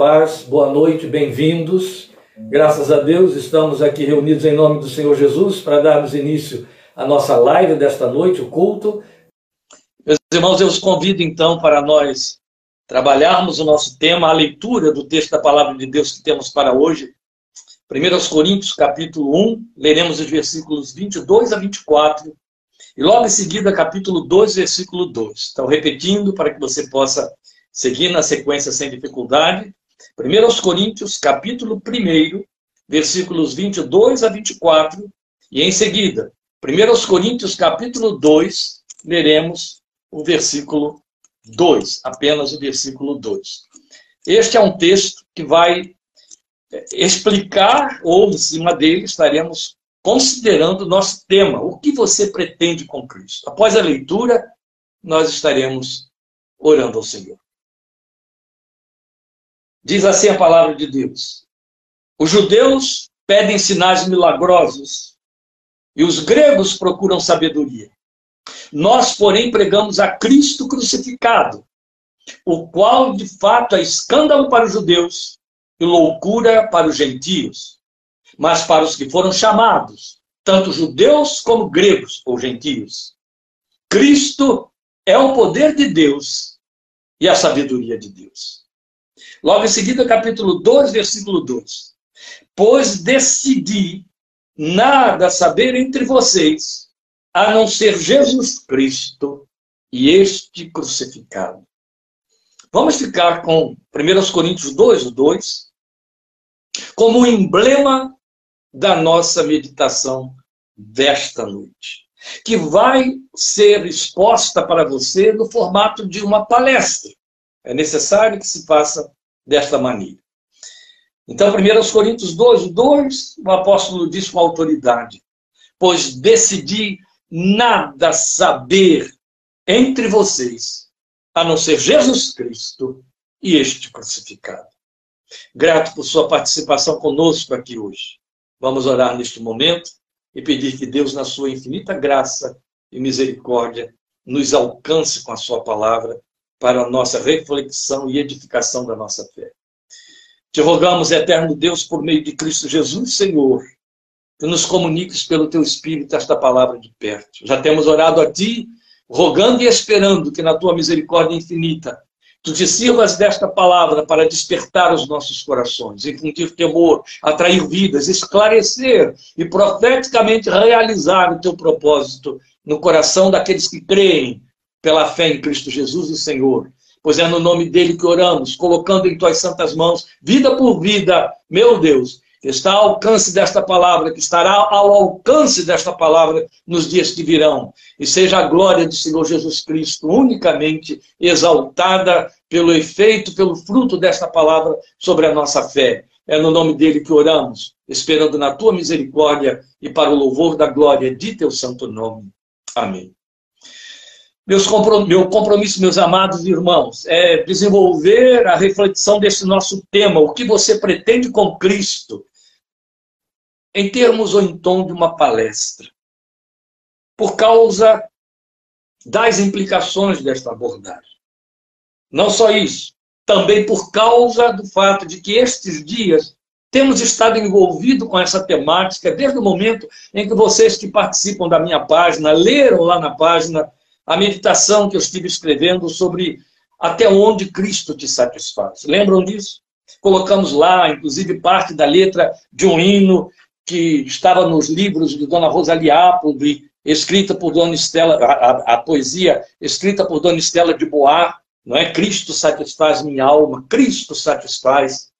paz, boa noite, bem-vindos. Graças a Deus, estamos aqui reunidos em nome do Senhor Jesus para darmos início à nossa live desta noite, o culto. Meus irmãos, eu os convido então para nós trabalharmos o nosso tema, a leitura do texto da palavra de Deus que temos para hoje. 1 Coríntios, capítulo 1, leremos os versículos 22 a 24 e logo em seguida, capítulo 2, versículo 2. Então, repetindo para que você possa seguir na sequência sem dificuldade. 1 Coríntios, capítulo 1, versículos 22 a 24. E em seguida, 1 Coríntios, capítulo 2, leremos o versículo 2, apenas o versículo 2. Este é um texto que vai é, explicar, ou em cima dele estaremos considerando o nosso tema, o que você pretende com Cristo. Após a leitura, nós estaremos orando ao Senhor. Diz assim a palavra de Deus: Os judeus pedem sinais milagrosos e os gregos procuram sabedoria. Nós, porém, pregamos a Cristo crucificado, o qual de fato é escândalo para os judeus e loucura para os gentios. Mas para os que foram chamados, tanto judeus como gregos ou gentios, Cristo é o poder de Deus e a sabedoria de Deus. Logo em seguida, capítulo 2, versículo 2. Pois decidi nada saber entre vocês, a não ser Jesus Cristo e este crucificado. Vamos ficar com 1 Coríntios 2, 2, como emblema da nossa meditação desta noite, que vai ser exposta para você no formato de uma palestra. É necessário que se faça desta maneira. Então, 1 Coríntios 12, 2, o apóstolo diz com autoridade: Pois decidi nada saber entre vocês, a não ser Jesus Cristo e este crucificado. Grato por sua participação conosco aqui hoje. Vamos orar neste momento e pedir que Deus, na sua infinita graça e misericórdia, nos alcance com a sua palavra para a nossa reflexão e edificação da nossa fé. Te rogamos, eterno Deus, por meio de Cristo Jesus, Senhor, que nos comuniques pelo teu Espírito esta palavra de perto. Já temos orado a ti, rogando e esperando que na tua misericórdia infinita tu te sirvas desta palavra para despertar os nossos corações, infundir temor, atrair vidas, esclarecer e profeticamente realizar o teu propósito no coração daqueles que creem pela fé em Cristo Jesus, o Senhor. Pois é no nome dele que oramos, colocando em tuas santas mãos, vida por vida, meu Deus, que está ao alcance desta palavra, que estará ao alcance desta palavra nos dias que virão. E seja a glória do Senhor Jesus Cristo unicamente exaltada pelo efeito, pelo fruto desta palavra sobre a nossa fé. É no nome dele que oramos, esperando na tua misericórdia e para o louvor da glória de teu santo nome. Amém. Meus comprom meu compromisso, meus amados irmãos, é desenvolver a reflexão desse nosso tema, o que você pretende com Cristo, em termos ou em tom de uma palestra, por causa das implicações desta abordagem. Não só isso, também por causa do fato de que estes dias temos estado envolvidos com essa temática desde o momento em que vocês que participam da minha página leram lá na página a meditação que eu estive escrevendo sobre até onde Cristo te satisfaz. Lembram disso? Colocamos lá, inclusive, parte da letra de um hino que estava nos livros de Dona Rosalie Appleby, escrita por Dona Estela, a, a, poesia escrita por Dona Estela de Bois, não é? Cristo satisfaz minha alma, Cristo satisfaz.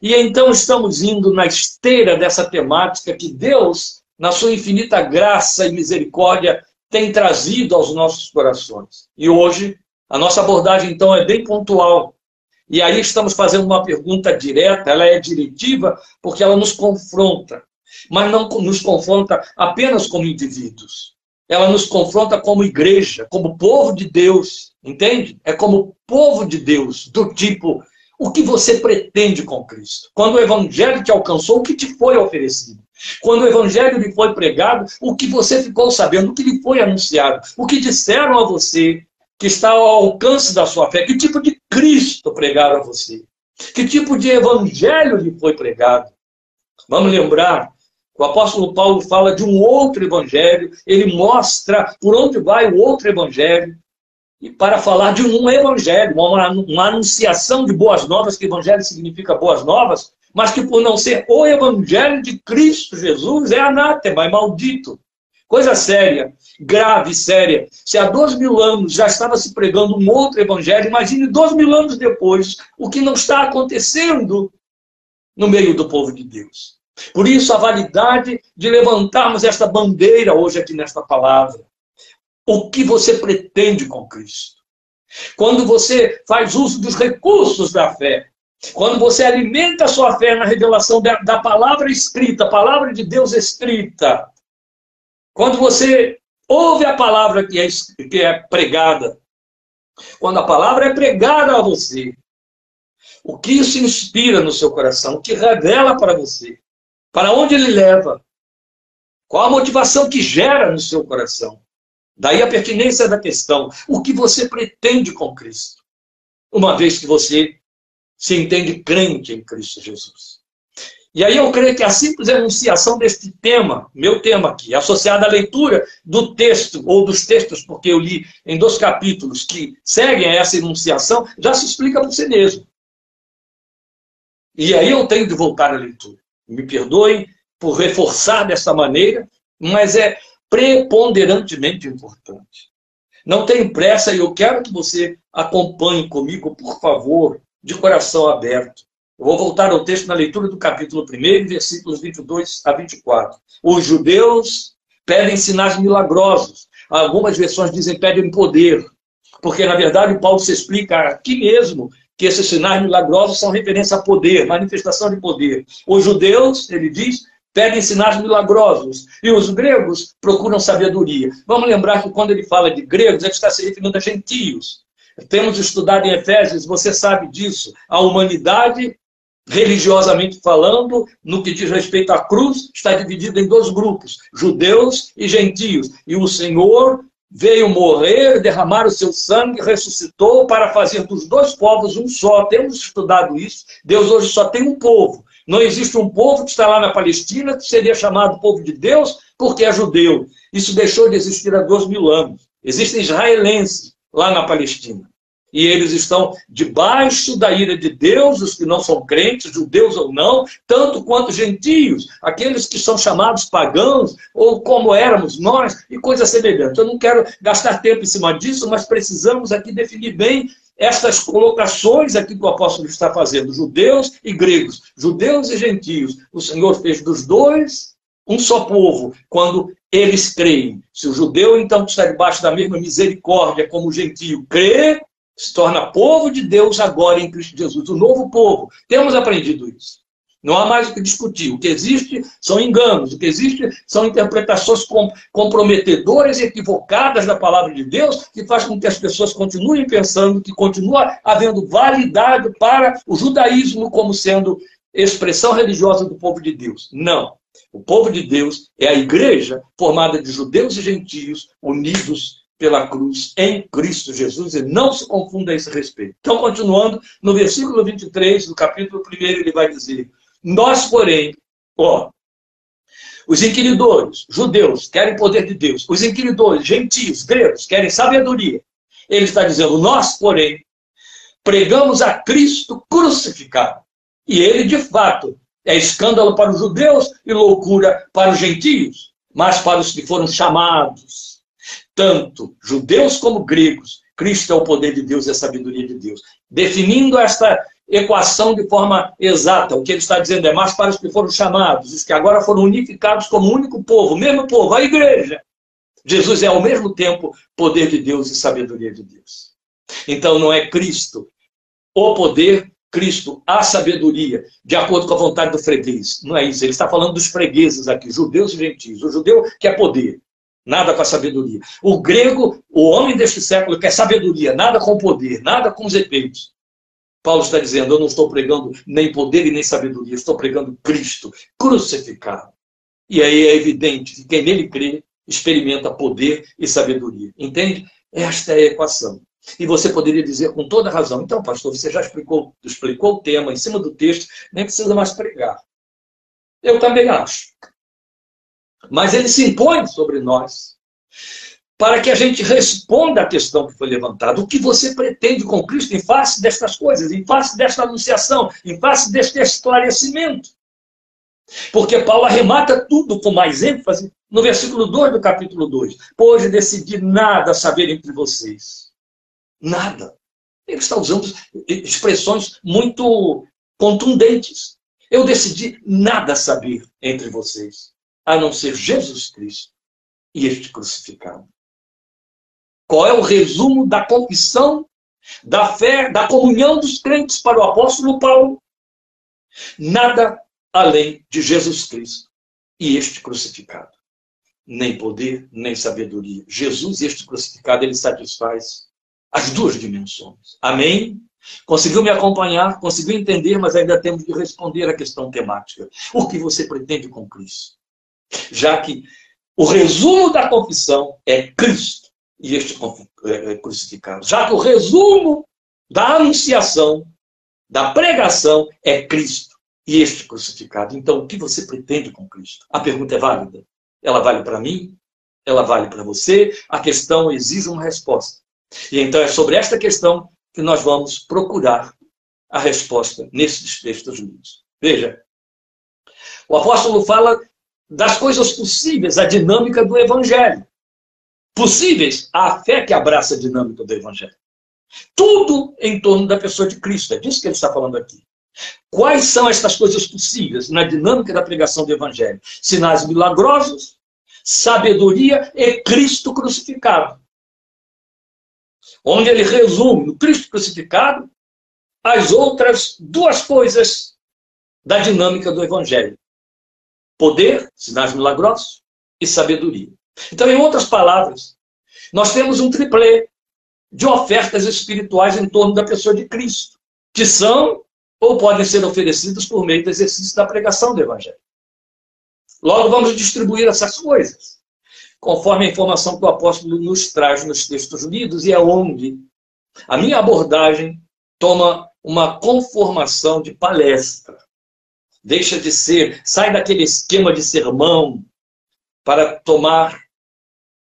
E então estamos indo na esteira dessa temática que Deus, na sua infinita graça e misericórdia, tem trazido aos nossos corações. E hoje, a nossa abordagem, então, é bem pontual. E aí estamos fazendo uma pergunta direta, ela é diretiva, porque ela nos confronta. Mas não nos confronta apenas como indivíduos. Ela nos confronta como igreja, como povo de Deus, entende? É como povo de Deus, do tipo, o que você pretende com Cristo? Quando o evangelho te alcançou, o que te foi oferecido? Quando o evangelho lhe foi pregado, o que você ficou sabendo, o que lhe foi anunciado, o que disseram a você que está ao alcance da sua fé, que tipo de Cristo pregaram a você? Que tipo de evangelho lhe foi pregado? Vamos lembrar o apóstolo Paulo fala de um outro evangelho, ele mostra por onde vai o outro evangelho, e para falar de um evangelho, uma, uma anunciação de boas novas, que evangelho significa boas novas, mas que por não ser o evangelho de Cristo Jesus é anátema, é maldito. Coisa séria, grave, séria. Se há dois mil anos já estava se pregando um outro evangelho, imagine dois mil anos depois o que não está acontecendo no meio do povo de Deus. Por isso, a validade de levantarmos esta bandeira hoje aqui nesta palavra. O que você pretende com Cristo? Quando você faz uso dos recursos da fé, quando você alimenta a sua fé na revelação da, da palavra escrita, a palavra de Deus escrita, quando você ouve a palavra que é, que é pregada, quando a palavra é pregada a você, o que isso inspira no seu coração, o que revela para você, para onde ele leva, qual a motivação que gera no seu coração. Daí a pertinência da questão, o que você pretende com Cristo, uma vez que você se entende crente em Cristo Jesus. E aí eu creio que a simples enunciação deste tema, meu tema aqui, associada à leitura do texto, ou dos textos, porque eu li em dois capítulos que seguem essa enunciação, já se explica por si mesmo. E aí eu tenho de voltar à leitura. Me perdoem por reforçar dessa maneira, mas é preponderantemente importante. Não tem pressa e eu quero que você acompanhe comigo, por favor, de coração aberto. Eu vou voltar ao texto na leitura do capítulo 1, versículos 22 a 24. Os judeus pedem sinais milagrosos. Algumas versões dizem pedem poder. Porque, na verdade, Paulo se explica aqui mesmo que esses sinais milagrosos são referência a poder, manifestação de poder. Os judeus, ele diz, pedem sinais milagrosos. E os gregos procuram sabedoria. Vamos lembrar que quando ele fala de gregos, ele está se referindo a gentios. Temos estudado em Efésios, você sabe disso. A humanidade, religiosamente falando, no que diz respeito à cruz, está dividida em dois grupos, judeus e gentios. E o Senhor veio morrer, derramar o seu sangue, ressuscitou para fazer dos dois povos um só. Temos estudado isso. Deus hoje só tem um povo. Não existe um povo que está lá na Palestina que seria chamado povo de Deus porque é judeu. Isso deixou de existir há dois mil anos. Existem israelenses lá na Palestina. E eles estão debaixo da ira de Deus, os que não são crentes, judeus ou não, tanto quanto gentios, aqueles que são chamados pagãos, ou como éramos nós, e coisas semelhantes. Eu não quero gastar tempo em cima disso, mas precisamos aqui definir bem estas colocações aqui que o apóstolo está fazendo, judeus e gregos, judeus e gentios. O Senhor fez dos dois um só povo, quando eles creem. Se o judeu, então, que está debaixo da mesma misericórdia como o gentio, crê, se torna povo de Deus agora em Cristo Jesus, o novo povo. Temos aprendido isso. Não há mais o que discutir. O que existe são enganos, o que existe são interpretações comprometedoras e equivocadas da palavra de Deus, que faz com que as pessoas continuem pensando que continua havendo validade para o judaísmo como sendo expressão religiosa do povo de Deus. Não. O povo de Deus é a igreja formada de judeus e gentios unidos pela cruz em Cristo Jesus e não se confunda a esse respeito. Então, continuando, no versículo 23 do capítulo 1, ele vai dizer: Nós, porém, ó, os inquiridores, judeus, querem poder de Deus, os inquiridores, gentios, gregos, querem sabedoria. Ele está dizendo: Nós, porém, pregamos a Cristo crucificado. E ele, de fato, é escândalo para os judeus e loucura para os gentios, mas para os que foram chamados tanto judeus como gregos, Cristo é o poder de Deus e a sabedoria de Deus. Definindo esta equação de forma exata, o que ele está dizendo é mais para os que foram chamados, os que agora foram unificados como um único povo, o mesmo povo, a igreja. Jesus é ao mesmo tempo poder de Deus e sabedoria de Deus. Então não é Cristo o poder, Cristo a sabedoria, de acordo com a vontade do freguês. Não é isso. Ele está falando dos fregueses aqui, judeus e gentios. O judeu quer poder, nada com a sabedoria. O grego, o homem deste século, quer sabedoria, nada com poder, nada com os efeitos. Paulo está dizendo: Eu não estou pregando nem poder e nem sabedoria, estou pregando Cristo crucificado. E aí é evidente que quem nele crê experimenta poder e sabedoria. Entende? Esta é a equação. E você poderia dizer com toda razão, então, pastor, você já explicou, explicou o tema em cima do texto, nem precisa mais pregar. Eu também acho. Mas ele se impõe sobre nós para que a gente responda à questão que foi levantada. O que você pretende com Cristo em face destas coisas, em face desta anunciação, em face deste esclarecimento? Porque Paulo arremata tudo com mais ênfase no versículo 2 do capítulo 2. Pois decidi nada saber entre vocês. Nada. Ele está usando expressões muito contundentes. Eu decidi nada saber entre vocês, a não ser Jesus Cristo e este crucificado. Qual é o resumo da confissão, da fé, da comunhão dos crentes para o apóstolo Paulo? Nada além de Jesus Cristo e este crucificado. Nem poder, nem sabedoria. Jesus e este crucificado, ele satisfaz as duas dimensões. Amém? Conseguiu me acompanhar, conseguiu entender, mas ainda temos de responder à questão temática. O que você pretende com Cristo? Já que o resumo da confissão é Cristo e este é, é, crucificado. Já que o resumo da anunciação, da pregação é Cristo e este crucificado. Então, o que você pretende com Cristo? A pergunta é válida. Ela vale para mim? Ela vale para você? A questão exige uma resposta. E então é sobre esta questão que nós vamos procurar a resposta nesses textos lidos. Veja, o apóstolo fala das coisas possíveis, a dinâmica do evangelho. Possíveis a fé que abraça a dinâmica do evangelho. Tudo em torno da pessoa de Cristo. É disso que ele está falando aqui. Quais são estas coisas possíveis na dinâmica da pregação do Evangelho? Sinais milagrosos, sabedoria e Cristo crucificado. Onde ele resume no Cristo crucificado as outras duas coisas da dinâmica do Evangelho: poder, sinais milagrosos e sabedoria. Então, em outras palavras, nós temos um triplê de ofertas espirituais em torno da pessoa de Cristo, que são ou podem ser oferecidos por meio do exercício da pregação do Evangelho. Logo, vamos distribuir essas coisas, conforme a informação que o apóstolo nos traz nos textos lidos, e é onde a minha abordagem toma uma conformação de palestra. Deixa de ser, sai daquele esquema de sermão para tomar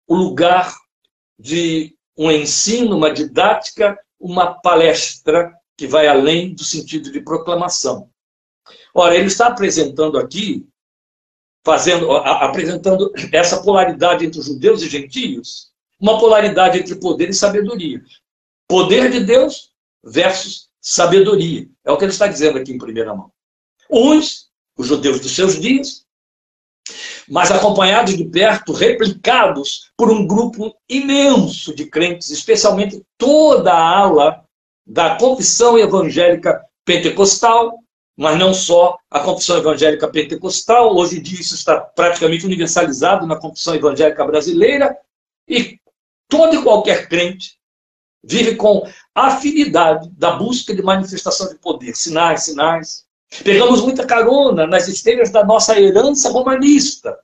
o lugar de um ensino, uma didática, uma palestra que vai além do sentido de proclamação. Ora, ele está apresentando aqui, fazendo, apresentando essa polaridade entre judeus e gentios, uma polaridade entre poder e sabedoria. Poder de Deus versus sabedoria. É o que ele está dizendo aqui em primeira mão. Uns, os judeus dos seus dias, mas acompanhados de perto, replicados por um grupo imenso de crentes, especialmente toda a ala da confissão evangélica pentecostal, mas não só a confissão evangélica pentecostal, hoje em dia isso está praticamente universalizado na confissão evangélica brasileira, e todo e qualquer crente vive com afinidade da busca de manifestação de poder, sinais, sinais. Pegamos muita carona nas esteiras da nossa herança romanista,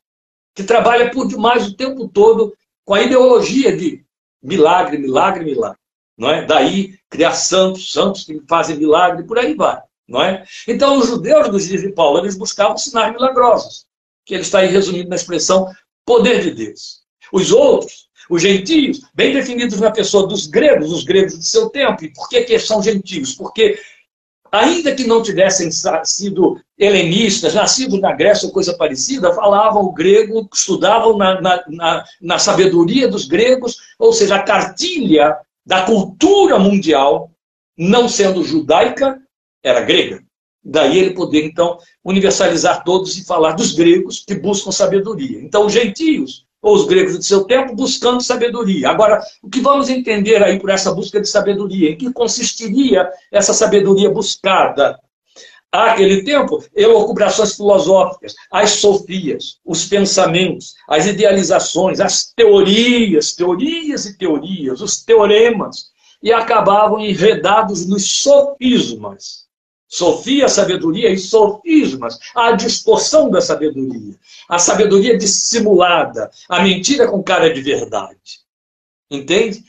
que trabalha por demais o tempo todo com a ideologia de milagre, milagre, milagre não é? Daí criar santos, santos que fazem milagre, por aí vai, não é? Então os judeus dos dias de Paulo, eles buscavam sinais milagrosos, que ele está aí na expressão poder de Deus. Os outros, os gentios, bem definidos na pessoa dos gregos, os gregos de seu tempo. E por que, que são gentios? Porque ainda que não tivessem sido helenistas, nascidos na Grécia ou coisa parecida, falavam o grego, estudavam na, na, na, na, sabedoria dos gregos, ou seja, a cartilha da cultura mundial, não sendo judaica, era grega. Daí ele poder, então, universalizar todos e falar dos gregos que buscam sabedoria. Então, os gentios, ou os gregos de seu tempo, buscando sabedoria. Agora, o que vamos entender aí por essa busca de sabedoria? Em que consistiria essa sabedoria buscada? Aquele tempo, elucubrações filosóficas, as sofias, os pensamentos, as idealizações, as teorias, teorias e teorias, os teoremas, e acabavam enredados nos sofismas. Sofia, sabedoria e sofismas, a distorção da sabedoria, a sabedoria dissimulada, a mentira com cara de verdade. Entende?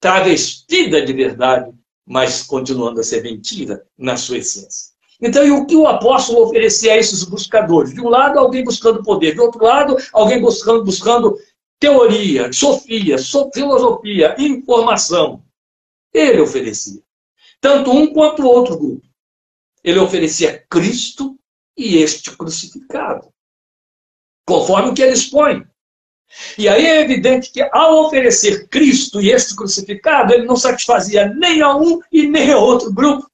travestida de verdade, mas continuando a ser mentira na sua essência. Então, e o que o apóstolo oferecia a esses buscadores? De um lado, alguém buscando poder, de outro lado, alguém buscando, buscando teoria, sofia, filosofia, informação. Ele oferecia. Tanto um quanto o outro grupo. Ele oferecia Cristo e este crucificado. Conforme o que ele expõe. E aí é evidente que, ao oferecer Cristo e este crucificado, ele não satisfazia nem a um e nem a outro grupo.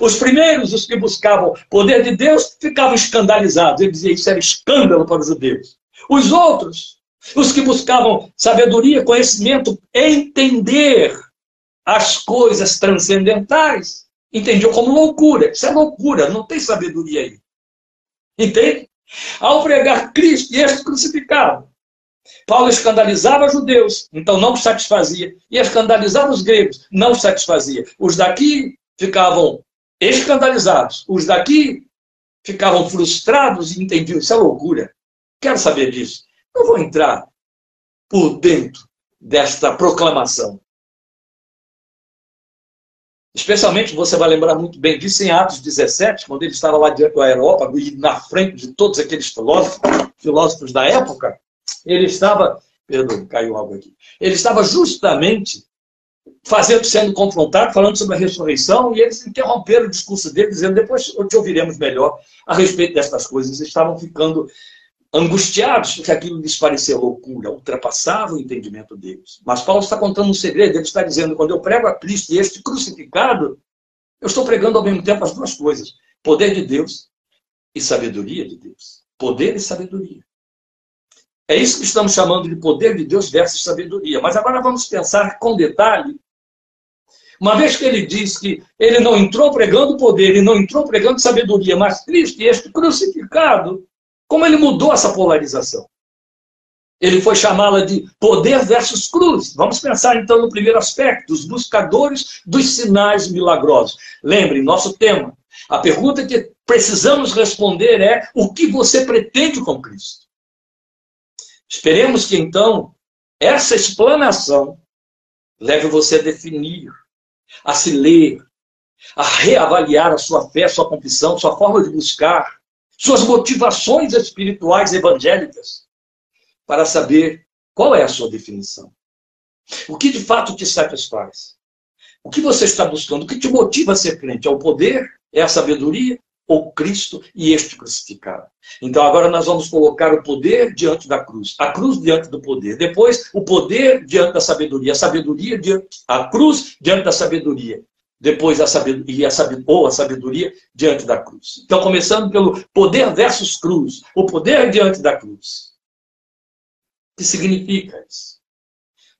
Os primeiros, os que buscavam poder de Deus, ficavam escandalizados. Ele dizia isso era escândalo para os judeus. Os outros, os que buscavam sabedoria, conhecimento, entender as coisas transcendentais, entendiam como loucura. Isso é loucura, não tem sabedoria aí. Entende? Ao pregar Cristo e este crucificado, Paulo escandalizava judeus, então não satisfazia, e escandalizava os gregos, não satisfazia. Os daqui ficavam escandalizados, os daqui ficavam frustrados e entendiam, isso é loucura. Quero saber disso. Não vou entrar por dentro desta proclamação. Especialmente você vai lembrar muito bem disso em Atos 17, quando ele estava lá diante do aerópago e na frente de todos aqueles filósofos, filósofos da época, ele estava, perdão, caiu algo aqui, ele estava justamente fazendo, sendo confrontado, falando sobre a ressurreição, e eles interromperam o discurso dele, dizendo, depois te ouviremos melhor a respeito destas coisas. Estavam ficando angustiados, porque aquilo lhes parecia loucura, ultrapassava o entendimento deles. Mas Paulo está contando um segredo, ele está dizendo, quando eu prego a Cristo e este crucificado, eu estou pregando ao mesmo tempo as duas coisas, poder de Deus e sabedoria de Deus. Poder e sabedoria. É isso que estamos chamando de poder de Deus versus sabedoria. Mas agora vamos pensar com detalhe. Uma vez que ele diz que ele não entrou pregando poder, ele não entrou pregando sabedoria, mas Cristo este crucificado, como ele mudou essa polarização? Ele foi chamá-la de poder versus cruz. Vamos pensar então no primeiro aspecto, os buscadores dos sinais milagrosos. Lembre, nosso tema. A pergunta que precisamos responder é: o que você pretende com Cristo? Esperemos que então essa explanação leve você a definir, a se ler, a reavaliar a sua fé, a sua confissão, sua forma de buscar, suas motivações espirituais evangélicas, para saber qual é a sua definição. O que de fato te satisfaz? O que você está buscando? O que te motiva a ser crente? É o poder? É a sabedoria? ou Cristo e este crucificado. Então agora nós vamos colocar o poder diante da cruz, a cruz diante do poder, depois o poder diante da sabedoria, a sabedoria diante a cruz diante da sabedoria, depois a sabedoria, ou a sabedoria diante da cruz. Então começando pelo poder versus cruz, o poder diante da cruz. O que significa isso?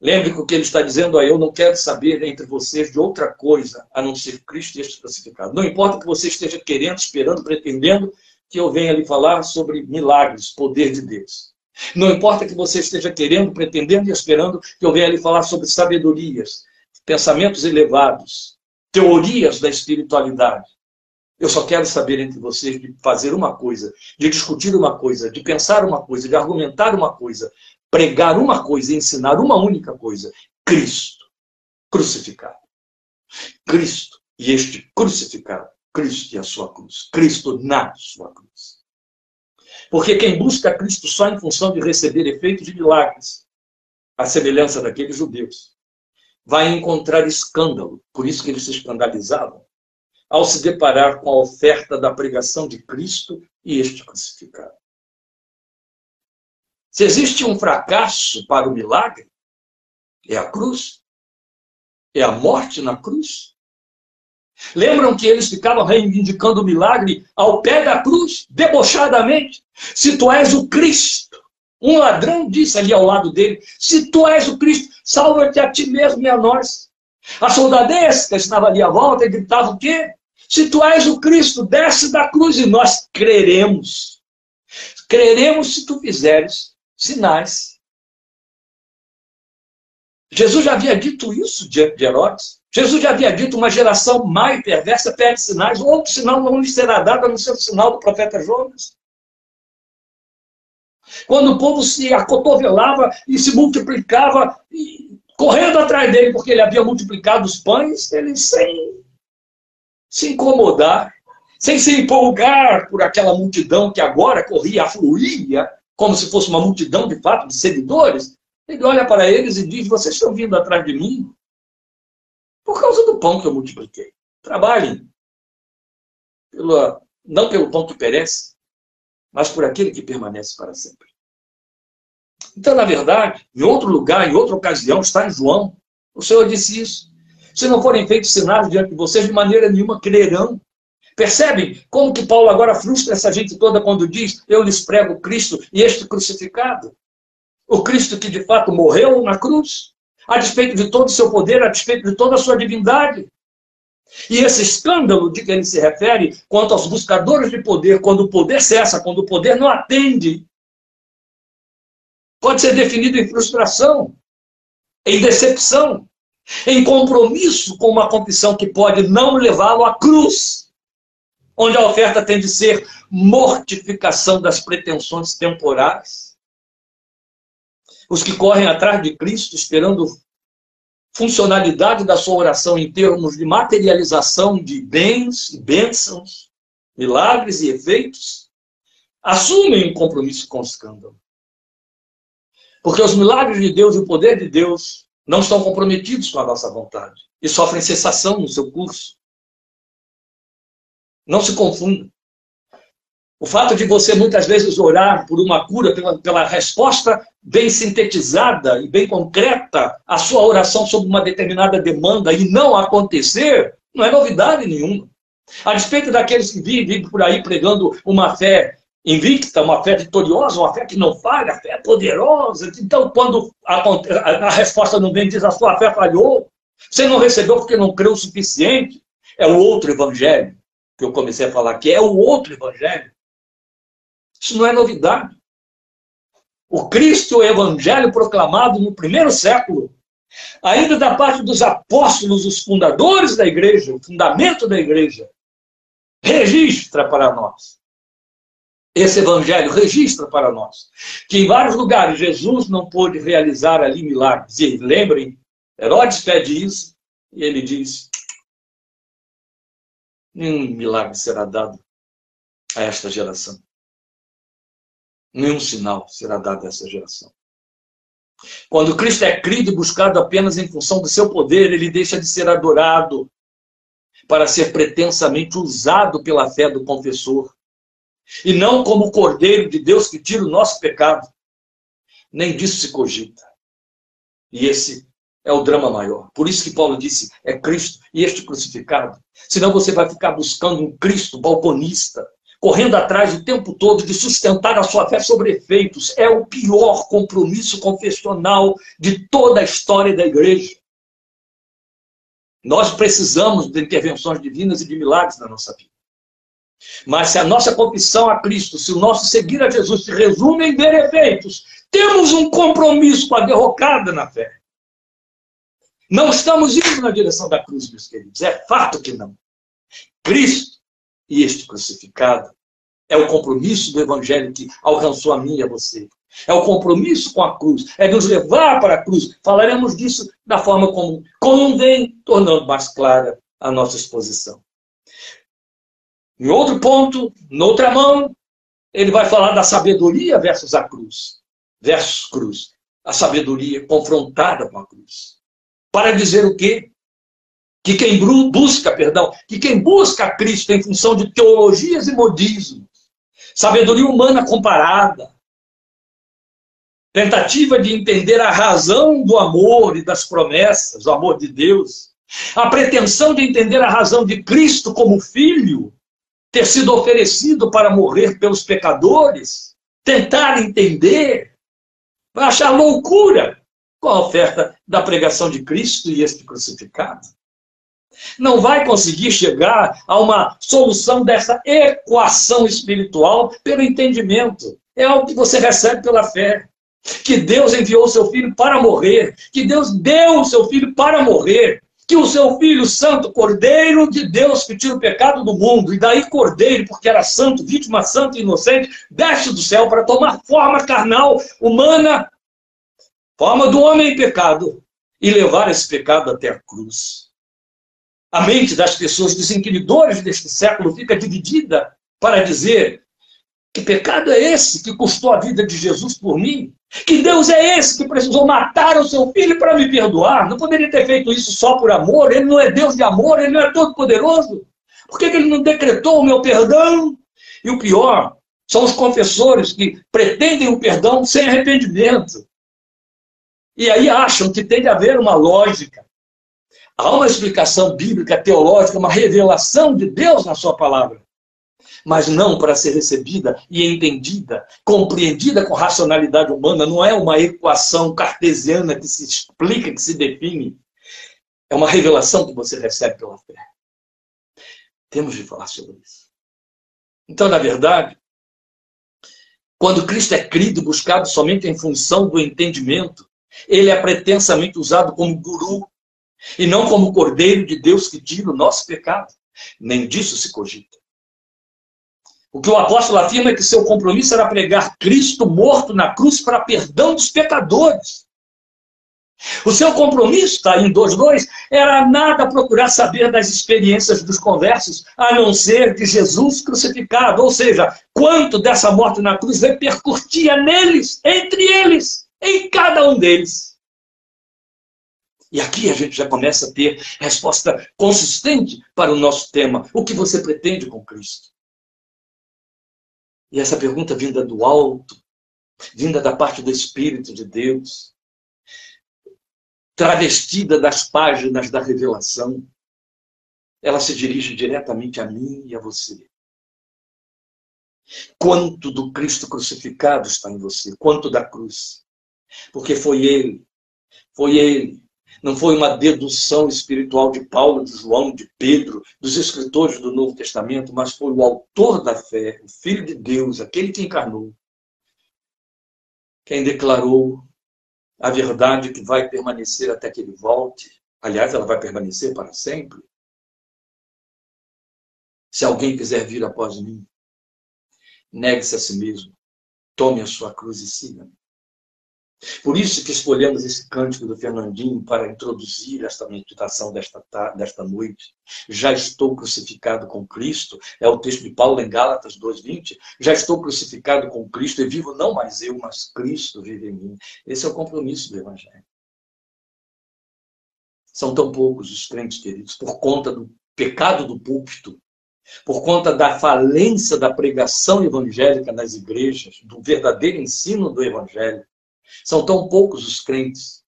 Lembre que o que ele está dizendo aí, eu não quero saber entre vocês de outra coisa a não ser Cristo e este crucificado. Não importa que você esteja querendo, esperando, pretendendo que eu venha lhe falar sobre milagres, poder de Deus. Não importa que você esteja querendo, pretendendo e esperando que eu venha lhe falar sobre sabedorias, pensamentos elevados, teorias da espiritualidade. Eu só quero saber entre vocês de fazer uma coisa, de discutir uma coisa, de pensar uma coisa, de argumentar uma coisa, pregar uma coisa ensinar uma única coisa: Cristo crucificado. Cristo e este crucificado. Cristo e a sua cruz. Cristo na sua cruz. Porque quem busca Cristo só em função de receber efeitos de milagres, a semelhança daqueles judeus, vai encontrar escândalo. Por isso que eles se escandalizavam ao se deparar com a oferta da pregação de Cristo e este crucificado. Se existe um fracasso para o milagre, é a cruz. É a morte na cruz. Lembram que eles ficavam reivindicando o milagre ao pé da cruz, debochadamente? Se tu és o Cristo. Um ladrão disse ali ao lado dele: Se tu és o Cristo, salva-te a ti mesmo e a nós. A soldadesca estava ali à volta e gritava o quê? Se tu és o Cristo, desce da cruz e nós creremos. Creremos se tu fizeres sinais. Jesus já havia dito isso diante de Herodes. Jesus já havia dito uma geração má e perversa pede sinais, outro sinal não lhe será dado a não ser o sinal do profeta Jonas. Quando o povo se acotovelava e se multiplicava, correndo atrás dele, porque ele havia multiplicado os pães, ele sem se incomodar, sem se empolgar por aquela multidão que agora corria, afluía, como se fosse uma multidão de fato de seguidores, ele olha para eles e diz: Vocês estão vindo atrás de mim por causa do pão que eu multipliquei. Trabalhem, não pelo pão que perece, mas por aquele que permanece para sempre. Então, na verdade, em outro lugar, em outra ocasião, está em João, o Senhor disse isso. Se não forem feitos sinais diante de vocês, de maneira nenhuma crerão. Percebem como que Paulo agora frustra essa gente toda quando diz: Eu lhes prego Cristo e este crucificado? O Cristo que de fato morreu na cruz, a despeito de todo o seu poder, a despeito de toda a sua divindade. E esse escândalo de que ele se refere quanto aos buscadores de poder, quando o poder cessa, quando o poder não atende, pode ser definido em frustração, em decepção, em compromisso com uma confissão que pode não levá-lo à cruz, onde a oferta tem de ser mortificação das pretensões temporais. Os que correm atrás de Cristo esperando funcionalidade da sua oração em termos de materialização de bens bênçãos, milagres e efeitos, assumem um compromisso com o escândalo. Porque os milagres de Deus e o poder de Deus não estão comprometidos com a nossa vontade e sofrem cessação no seu curso. Não se confunda. O fato de você muitas vezes orar por uma cura, pela, pela resposta bem sintetizada e bem concreta à sua oração sobre uma determinada demanda e não acontecer, não é novidade nenhuma. A despeito daqueles que vivem por aí pregando uma fé invicta, uma fé vitoriosa, uma fé que não falha, a fé é poderosa. Então, quando a, a, a resposta não vem, diz a sua fé falhou. Você não recebeu porque não creu o suficiente. É o outro evangelho que eu comecei a falar que é o outro evangelho. Isso não é novidade. O Cristo, o Evangelho proclamado no primeiro século, ainda da parte dos apóstolos, os fundadores da igreja, o fundamento da igreja, registra para nós. Esse evangelho registra para nós que em vários lugares Jesus não pôde realizar ali milagres. E lembrem, Herodes pede isso e ele diz: nenhum milagre será dado a esta geração nenhum sinal será dado a essa geração. Quando Cristo é crido e buscado apenas em função do seu poder, ele deixa de ser adorado para ser pretensamente usado pela fé do confessor. E não como o Cordeiro de Deus que tira o nosso pecado. Nem disso se cogita. E esse é o drama maior. Por isso que Paulo disse: é Cristo e este crucificado. Senão você vai ficar buscando um Cristo balconista, correndo atrás o tempo todo de sustentar a sua fé sobre efeitos. É o pior compromisso confessional de toda a história da igreja. Nós precisamos de intervenções divinas e de milagres na nossa vida. Mas se a nossa confissão a Cristo, se o nosso seguir a Jesus se resume em ver efeitos, temos um compromisso com a derrocada na fé. Não estamos indo na direção da cruz, meus queridos. É fato que não. Cristo e este crucificado. É o compromisso do Evangelho que alcançou a mim e a você. É o compromisso com a cruz. É nos levar para a cruz. Falaremos disso da forma como convém, tornando mais clara a nossa exposição. Em outro ponto, noutra mão, ele vai falar da sabedoria versus a cruz. Versus cruz. A sabedoria confrontada com a cruz. Para dizer o quê? que quem busca, perdão, que quem busca Cristo em função de teologias e modismos, sabedoria humana comparada, tentativa de entender a razão do amor e das promessas, o amor de Deus, a pretensão de entender a razão de Cristo como filho, ter sido oferecido para morrer pelos pecadores, tentar entender, achar loucura com a oferta da pregação de Cristo e este crucificado não vai conseguir chegar a uma solução dessa equação espiritual pelo entendimento. É algo que você recebe pela fé. Que Deus enviou o seu filho para morrer, que Deus deu o seu filho para morrer, que o seu filho santo, cordeiro de Deus que tira o pecado do mundo, e daí cordeiro, porque era santo, vítima santa e inocente, desce do céu para tomar forma carnal, humana, forma do homem em pecado, e levar esse pecado até a cruz. A mente das pessoas, dos inquiridores deste século, fica dividida para dizer que pecado é esse que custou a vida de Jesus por mim? Que Deus é esse que precisou matar o seu filho para me perdoar? Não poderia ter feito isso só por amor? Ele não é Deus de amor, ele não é todo-poderoso? Por que, ele não decretou o meu perdão? E o pior, são os confessores que pretendem o perdão sem arrependimento. E aí acham que tem de haver uma lógica. Há uma explicação bíblica, teológica, uma revelação de Deus na sua palavra mas não para ser recebida e entendida, compreendida com racionalidade humana. Não é uma equação cartesiana que se explica, que se define. É uma revelação que você recebe pela fé. Temos de falar sobre isso. Então, na verdade, quando Cristo é crido buscado somente em função do entendimento, ele é pretensamente usado como guru e não como cordeiro de Deus que tira o nosso pecado. Nem disso se cogita. O que o apóstolo afirma é que seu compromisso era pregar Cristo morto na cruz para perdão dos pecadores. O seu compromisso, está em 2.2, era nada procurar saber das experiências dos conversos, a não ser de Jesus crucificado. Ou seja, quanto dessa morte na cruz repercutia neles, entre eles, em cada um deles. E aqui a gente já começa a ter resposta consistente para o nosso tema. O que você pretende com Cristo? E essa pergunta vinda do alto, vinda da parte do Espírito de Deus, travestida das páginas da revelação, ela se dirige diretamente a mim e a você. Quanto do Cristo crucificado está em você? Quanto da cruz? Porque foi Ele, foi Ele não foi uma dedução espiritual de Paulo, de João, de Pedro, dos escritores do Novo Testamento, mas foi o autor da fé, o Filho de Deus, aquele que encarnou, quem declarou a verdade que vai permanecer até que ele volte. Aliás, ela vai permanecer para sempre. Se alguém quiser vir após mim, negue-se a si mesmo, tome a sua cruz e siga-me. Por isso que escolhemos esse cântico do Fernandinho para introduzir esta meditação desta, desta noite. Já estou crucificado com Cristo, é o texto de Paulo em Gálatas 2,20. Já estou crucificado com Cristo e vivo não mais eu, mas Cristo vive em mim. Esse é o compromisso do Evangelho. São tão poucos os crentes queridos, por conta do pecado do púlpito, por conta da falência da pregação evangélica nas igrejas, do verdadeiro ensino do Evangelho são tão poucos os crentes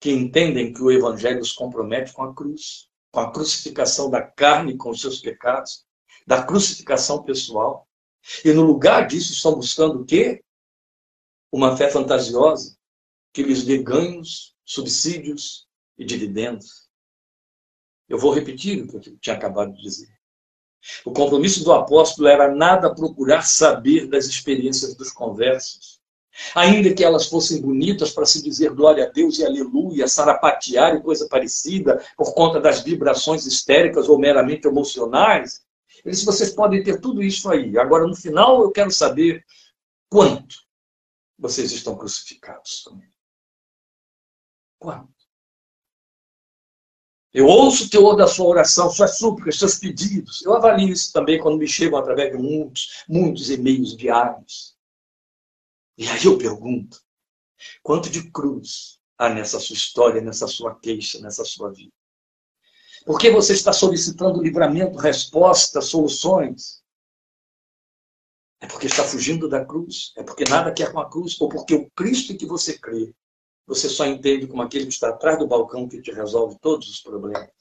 que entendem que o Evangelho os compromete com a cruz, com a crucificação da carne, com os seus pecados, da crucificação pessoal. E no lugar disso estão buscando o quê? Uma fé fantasiosa que lhes dê ganhos, subsídios e dividendos. Eu vou repetir o que eu tinha acabado de dizer. O compromisso do apóstolo era nada procurar saber das experiências dos conversos, Ainda que elas fossem bonitas para se dizer glória a Deus e aleluia, sarapatear e coisa parecida, por conta das vibrações histéricas ou meramente emocionais, eles vocês podem ter tudo isso aí. Agora, no final, eu quero saber quanto vocês estão crucificados também. Quanto? Eu ouço o teor da sua oração, suas súplicas, seus pedidos. Eu avalio isso também quando me chegam através de muitos, muitos e-mails diários. E aí eu pergunto: quanto de cruz há nessa sua história, nessa sua queixa, nessa sua vida? Por que você está solicitando livramento, resposta, soluções? É porque está fugindo da cruz? É porque nada quer com a cruz? Ou porque o Cristo em que você crê, você só entende como aquele que está atrás do balcão que te resolve todos os problemas?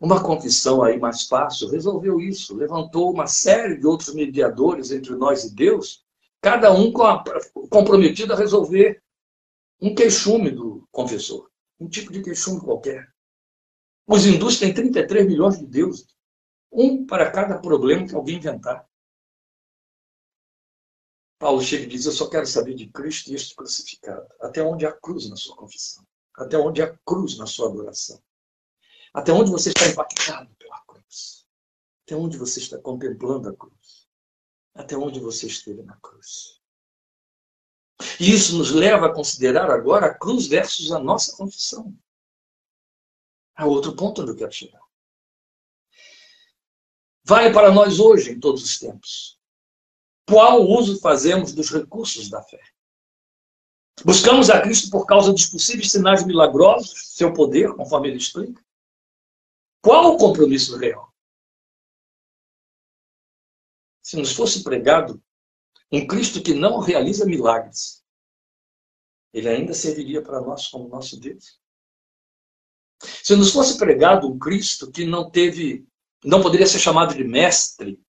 Uma confissão aí mais fácil resolveu isso, levantou uma série de outros mediadores entre nós e Deus, cada um comprometido a resolver um queixume do confessor, um tipo de queixume qualquer. Os hindus têm 33 milhões de deuses, um para cada problema que alguém inventar. Paulo chega e diz: Eu só quero saber de Cristo e este crucificado. Até onde há cruz na sua confissão? Até onde há cruz na sua adoração? Até onde você está impactado pela cruz? Até onde você está contemplando a cruz? Até onde você esteve na cruz? E isso nos leva a considerar agora a cruz versus a nossa confissão. É outro ponto onde eu quero chegar. Vale para nós hoje, em todos os tempos. Qual uso fazemos dos recursos da fé? Buscamos a Cristo por causa dos possíveis sinais milagrosos, seu poder, conforme ele explica? Qual o compromisso real? Se nos fosse pregado um Cristo que não realiza milagres, ele ainda serviria para nós como nosso Deus? Se nos fosse pregado um Cristo que não teve, não poderia ser chamado de mestre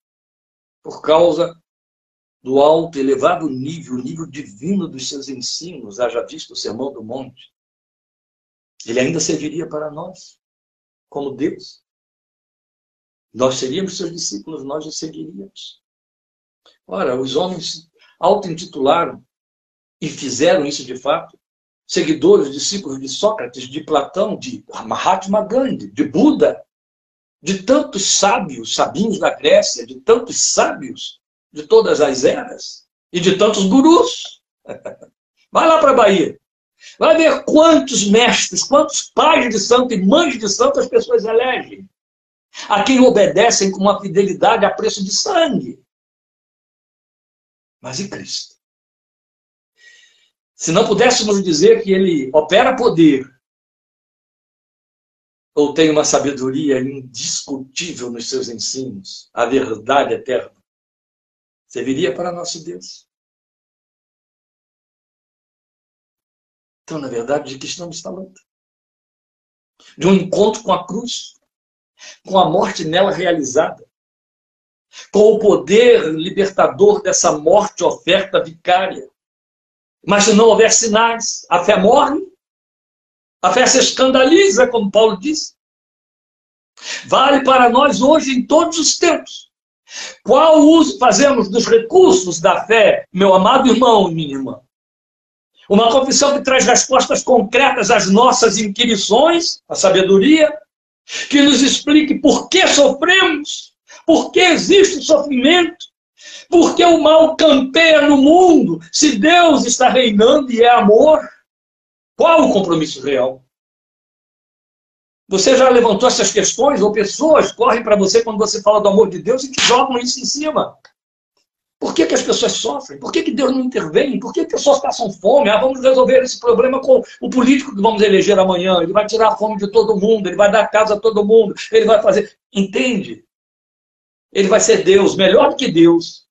por causa do alto, elevado nível, o nível divino dos seus ensinos, haja visto o Sermão do Monte, ele ainda serviria para nós, como Deus. Nós seríamos seus discípulos, nós o seguiríamos. Ora, os homens auto-intitularam e fizeram isso de fato, seguidores, discípulos de Sócrates, de Platão, de Mahatma Gandhi, de Buda, de tantos sábios, sabinhos da Grécia, de tantos sábios de todas as eras e de tantos gurus. Vai lá para a Bahia. Vai ver quantos mestres, quantos pais de santo e mães de santo as pessoas elegem. A quem obedecem com uma fidelidade a preço de sangue. Mas e Cristo? Se não pudéssemos dizer que ele opera poder, ou tem uma sabedoria indiscutível nos seus ensinos, a verdade eterna, serviria para nosso Deus. Então, na verdade, de que estamos falando? De um encontro com a cruz, com a morte nela realizada, com o poder libertador dessa morte oferta vicária. Mas se não houver sinais, a fé morre, a fé se escandaliza, como Paulo diz. Vale para nós hoje em todos os tempos. Qual uso fazemos dos recursos da fé, meu amado irmão e minha irmã? Uma confissão que traz respostas concretas às nossas inquirições, a sabedoria, que nos explique por que sofremos, por que existe sofrimento, por que o mal campeia no mundo, se Deus está reinando e é amor. Qual o compromisso real? Você já levantou essas questões ou pessoas correm para você quando você fala do amor de Deus e te jogam isso em cima? Por que, que as pessoas sofrem? Por que, que Deus não intervém? Por que, que pessoas passam fome? Ah, vamos resolver esse problema com o político que vamos eleger amanhã. Ele vai tirar a fome de todo mundo, ele vai dar casa a todo mundo, ele vai fazer. Entende? Ele vai ser Deus, melhor do que Deus.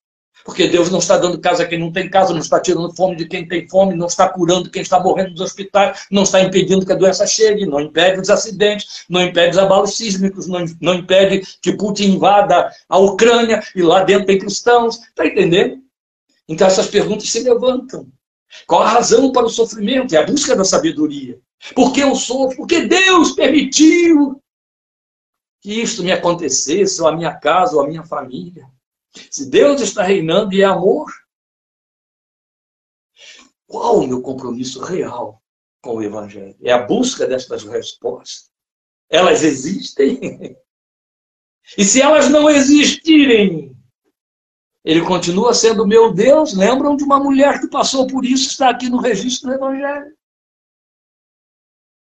Porque Deus não está dando casa a quem não tem casa, não está tirando fome de quem tem fome, não está curando quem está morrendo nos hospitais, não está impedindo que a doença chegue, não impede os acidentes, não impede os abalos sísmicos, não, não impede que Putin invada a Ucrânia e lá dentro tem cristãos. Está entendendo? Então essas perguntas se levantam. Qual a razão para o sofrimento? É a busca da sabedoria. Por que eu sofro? Porque Deus permitiu que isto me acontecesse, ou a minha casa, ou a minha família. Se Deus está reinando e é amor, qual o meu compromisso real com o Evangelho? É a busca destas respostas. Elas existem? E se elas não existirem, ele continua sendo meu Deus. Lembram de uma mulher que passou por isso, está aqui no registro do Evangelho.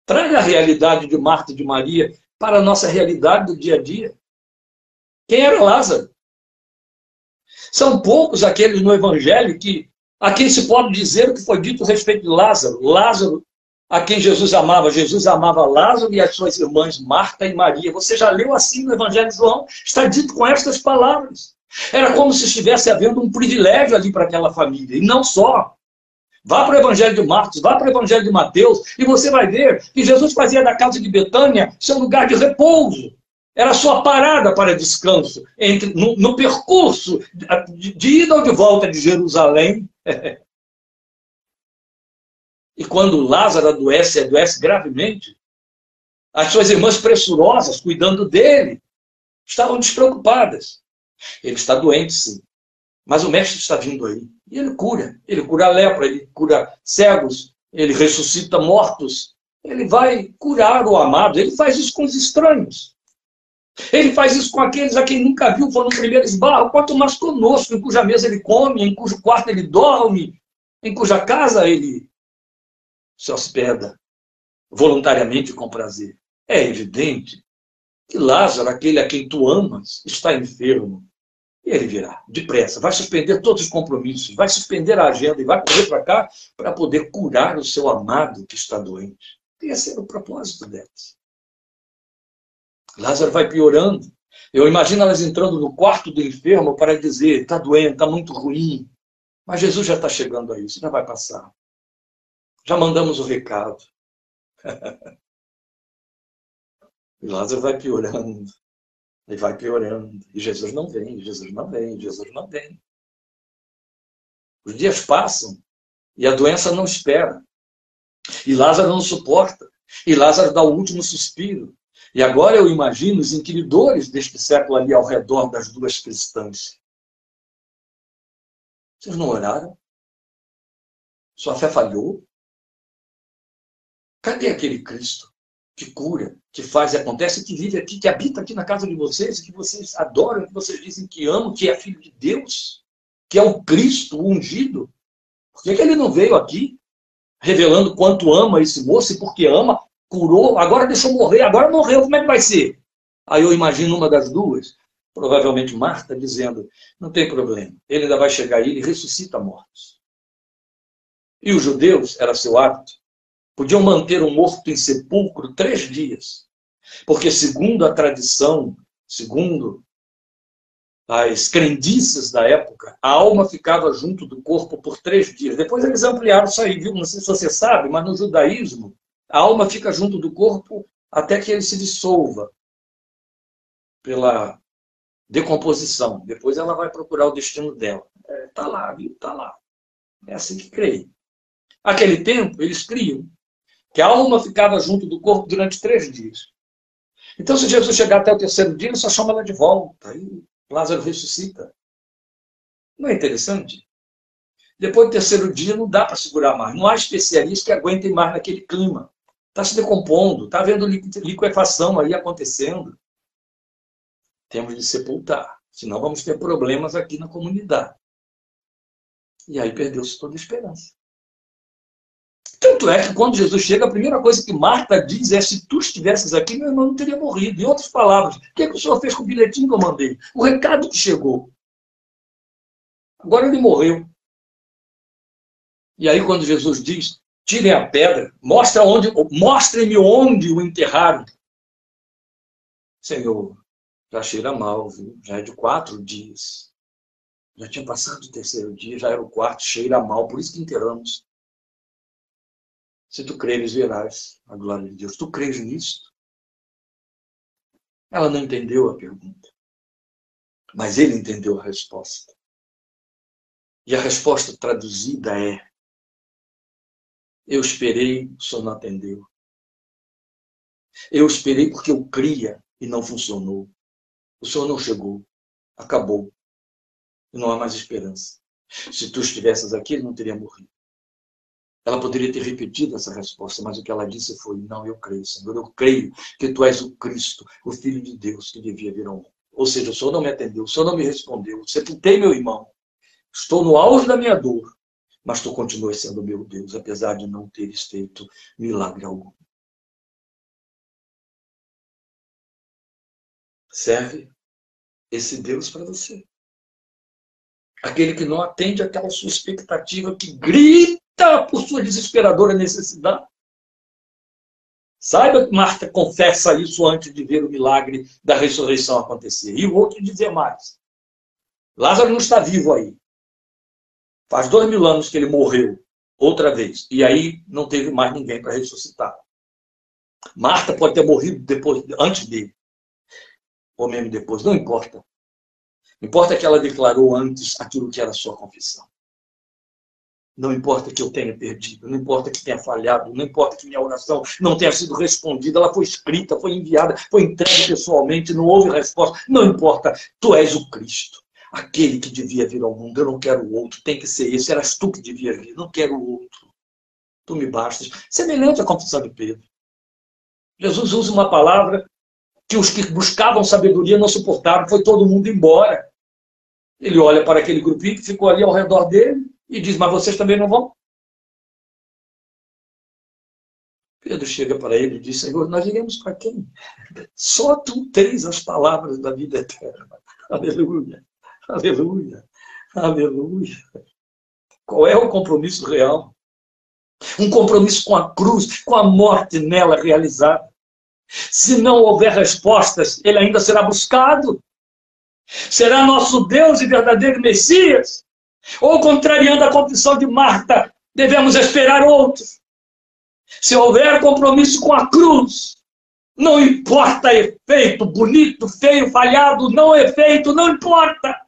Traga a realidade de Marta e de Maria para a nossa realidade do dia a dia. Quem era Lázaro? São poucos aqueles no Evangelho que a quem se pode dizer o que foi dito a respeito de Lázaro. Lázaro, a quem Jesus amava. Jesus amava Lázaro e as suas irmãs Marta e Maria. Você já leu assim no Evangelho de João? Está dito com estas palavras. Era como se estivesse havendo um privilégio ali para aquela família. E não só. Vá para o Evangelho de Marcos, vá para o Evangelho de Mateus, e você vai ver que Jesus fazia da casa de Betânia seu lugar de repouso. Era sua parada para descanso entre, no, no percurso de, de ida ou de volta de Jerusalém. e quando Lázaro adoece, adoece gravemente, as suas irmãs pressurosas, cuidando dele, estavam despreocupadas. Ele está doente, sim. Mas o mestre está vindo aí. E ele cura. Ele cura a lepra, ele cura cegos, ele ressuscita mortos. Ele vai curar o amado. Ele faz isso com os estranhos. Ele faz isso com aqueles a quem nunca viu, foi no primeiro esbarro, quanto mais conosco, em cuja mesa ele come, em cujo quarto ele dorme. em cuja casa ele se hospeda voluntariamente com prazer. É evidente que Lázaro, aquele a quem tu amas, está enfermo. E ele virá, depressa, vai suspender todos os compromissos, vai suspender a agenda e vai correr para cá para poder curar o seu amado que está doente. Esse era o propósito delas. Lázaro vai piorando. Eu imagino elas entrando no quarto do enfermo para dizer: está doendo, está muito ruim. Mas Jesus já está chegando aí, isso já vai passar. Já mandamos o recado. e Lázaro vai piorando. E vai piorando. E Jesus não vem, Jesus não vem, Jesus não vem. Os dias passam e a doença não espera. E Lázaro não suporta. E Lázaro dá o último suspiro. E agora eu imagino os inquiridores deste século ali ao redor das duas cristãs. Vocês não oraram? Sua fé falhou? Cadê aquele Cristo que cura, que faz e acontece, que vive aqui, que habita aqui na casa de vocês, que vocês adoram, que vocês dizem que amam, que é filho de Deus, que é o Cristo o ungido? Por que, que ele não veio aqui revelando quanto ama esse moço e porque ama, curou, agora deixou morrer, agora morreu, como é que vai ser? Aí eu imagino uma das duas, provavelmente Marta, dizendo: não tem problema, ele ainda vai chegar aí, ele ressuscita mortos. E os judeus, era seu hábito, podiam manter um morto em sepulcro três dias, porque, segundo a tradição, segundo as crendices da época, a alma ficava junto do corpo por três dias. Depois eles ampliaram isso aí, viu? Não sei se você sabe, mas no judaísmo, a alma fica junto do corpo até que ele se dissolva pela decomposição. Depois ela vai procurar o destino dela. É, tá lá, viu? Está lá. É assim que creio. Aquele tempo, eles criam que a alma ficava junto do corpo durante três dias. Então, se Jesus chegar até o terceiro dia, ele só chama ela de volta. Aí Lázaro ressuscita. Não é interessante? Depois do terceiro dia, não dá para segurar mais. Não há especialistas que aguentem mais naquele clima. Está se decompondo, está havendo liquefação aí acontecendo. Temos de sepultar, senão vamos ter problemas aqui na comunidade. E aí perdeu-se toda a esperança. Tanto é que quando Jesus chega, a primeira coisa que Marta diz é: se tu estivesses aqui, meu irmão não teria morrido. Em outras palavras, o que, é que o senhor fez com o bilhetinho que eu mandei? O recado que chegou. Agora ele morreu. E aí, quando Jesus diz: tirem a pedra, mostra onde, mostrem-me onde o enterraram. Senhor, já cheira mal, viu? já é de quatro dias. Já tinha passado o terceiro dia, já era o quarto, cheira mal, por isso que enterramos. Se tu creres, verás a glória de Deus. Tu crês nisso? Ela não entendeu a pergunta. Mas ele entendeu a resposta. E a resposta traduzida é: eu esperei, o senhor não atendeu. Eu esperei porque eu cria e não funcionou. O senhor não chegou. Acabou. E não há mais esperança. Se tu estivesses aqui, ele não teria morrido. Ela poderia ter repetido essa resposta, mas o que ela disse foi: Não, eu creio, Senhor. Eu creio que tu és o Cristo, o Filho de Deus que devia vir ao mundo. Ou seja, o Senhor não me atendeu, o Senhor não me respondeu. Sepultei meu irmão. Estou no auge da minha dor mas tu continuas sendo meu Deus, apesar de não teres feito milagre algum. Serve esse Deus para você. Aquele que não atende aquela sua expectativa, que grita por sua desesperadora necessidade. Saiba que Marta confessa isso antes de ver o milagre da ressurreição acontecer. E o outro dizer mais. Lázaro não está vivo aí. Faz dois mil anos que ele morreu outra vez. E aí não teve mais ninguém para ressuscitar. Marta pode ter morrido depois, antes dele. Ou mesmo depois, não importa. Importa que ela declarou antes aquilo que era sua confissão. Não importa que eu tenha perdido, não importa que tenha falhado, não importa que minha oração não tenha sido respondida, ela foi escrita, foi enviada, foi entregue pessoalmente, não houve resposta. Não importa, tu és o Cristo aquele que devia vir ao mundo, eu não quero o outro, tem que ser esse, eras tu que devia vir, não quero o outro. Tu me bastas. Semelhante à confissão de Pedro. Jesus usa uma palavra que os que buscavam sabedoria não suportaram, foi todo mundo embora. Ele olha para aquele grupinho que ficou ali ao redor dele E diz: Mas vocês também não vão? Pedro chega para ele e diz: Senhor, nós iremos para quem? Só tu tens as palavras da vida eterna. Aleluia, aleluia, aleluia. Qual é o compromisso real? Um compromisso com a cruz, com a morte nela realizada. Se não houver respostas, ele ainda será buscado. Será nosso Deus e verdadeiro Messias? Ou, contrariando a confissão de Marta, devemos esperar outros? Se houver compromisso com a cruz, não importa efeito, bonito, feio, falhado, não efeito, não importa.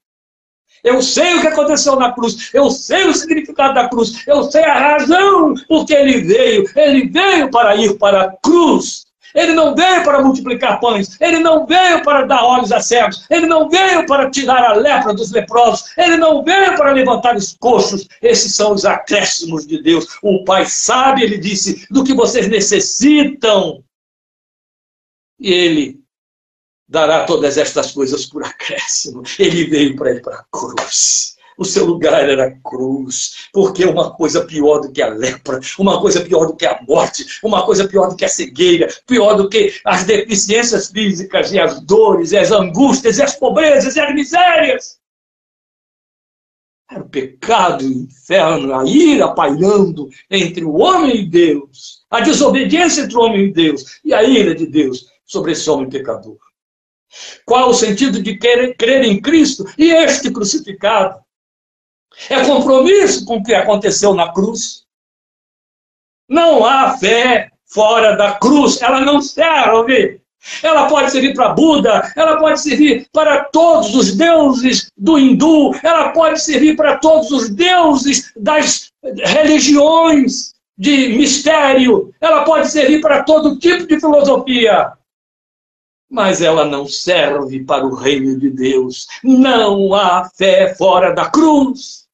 Eu sei o que aconteceu na cruz, eu sei o significado da cruz, eu sei a razão por que ele veio. Ele veio para ir para a cruz. Ele não veio para multiplicar pães, ele não veio para dar olhos a cegos, ele não veio para tirar a lepra dos leprosos, ele não veio para levantar os coxos. Esses são os acréscimos de Deus. O Pai sabe, ele disse, do que vocês necessitam. E ele dará todas estas coisas por acréscimo. Ele veio para ir para a cruz. O seu lugar era a cruz, porque uma coisa pior do que a lepra, uma coisa pior do que a morte, uma coisa pior do que a cegueira, pior do que as deficiências físicas e as dores, e as angústias, e as pobrezas, e as misérias. Era o pecado, o inferno, a ira pairando entre o homem e Deus, a desobediência entre o homem e Deus, e a ira de Deus sobre esse homem pecador. Qual o sentido de querer, crer em Cristo e este crucificado? É compromisso com o que aconteceu na cruz. Não há fé fora da cruz, ela não serve. Ela pode servir para Buda, ela pode servir para todos os deuses do hindu, ela pode servir para todos os deuses das religiões de mistério, ela pode servir para todo tipo de filosofia mas ela não serve para o reino de Deus. Não há fé fora da cruz.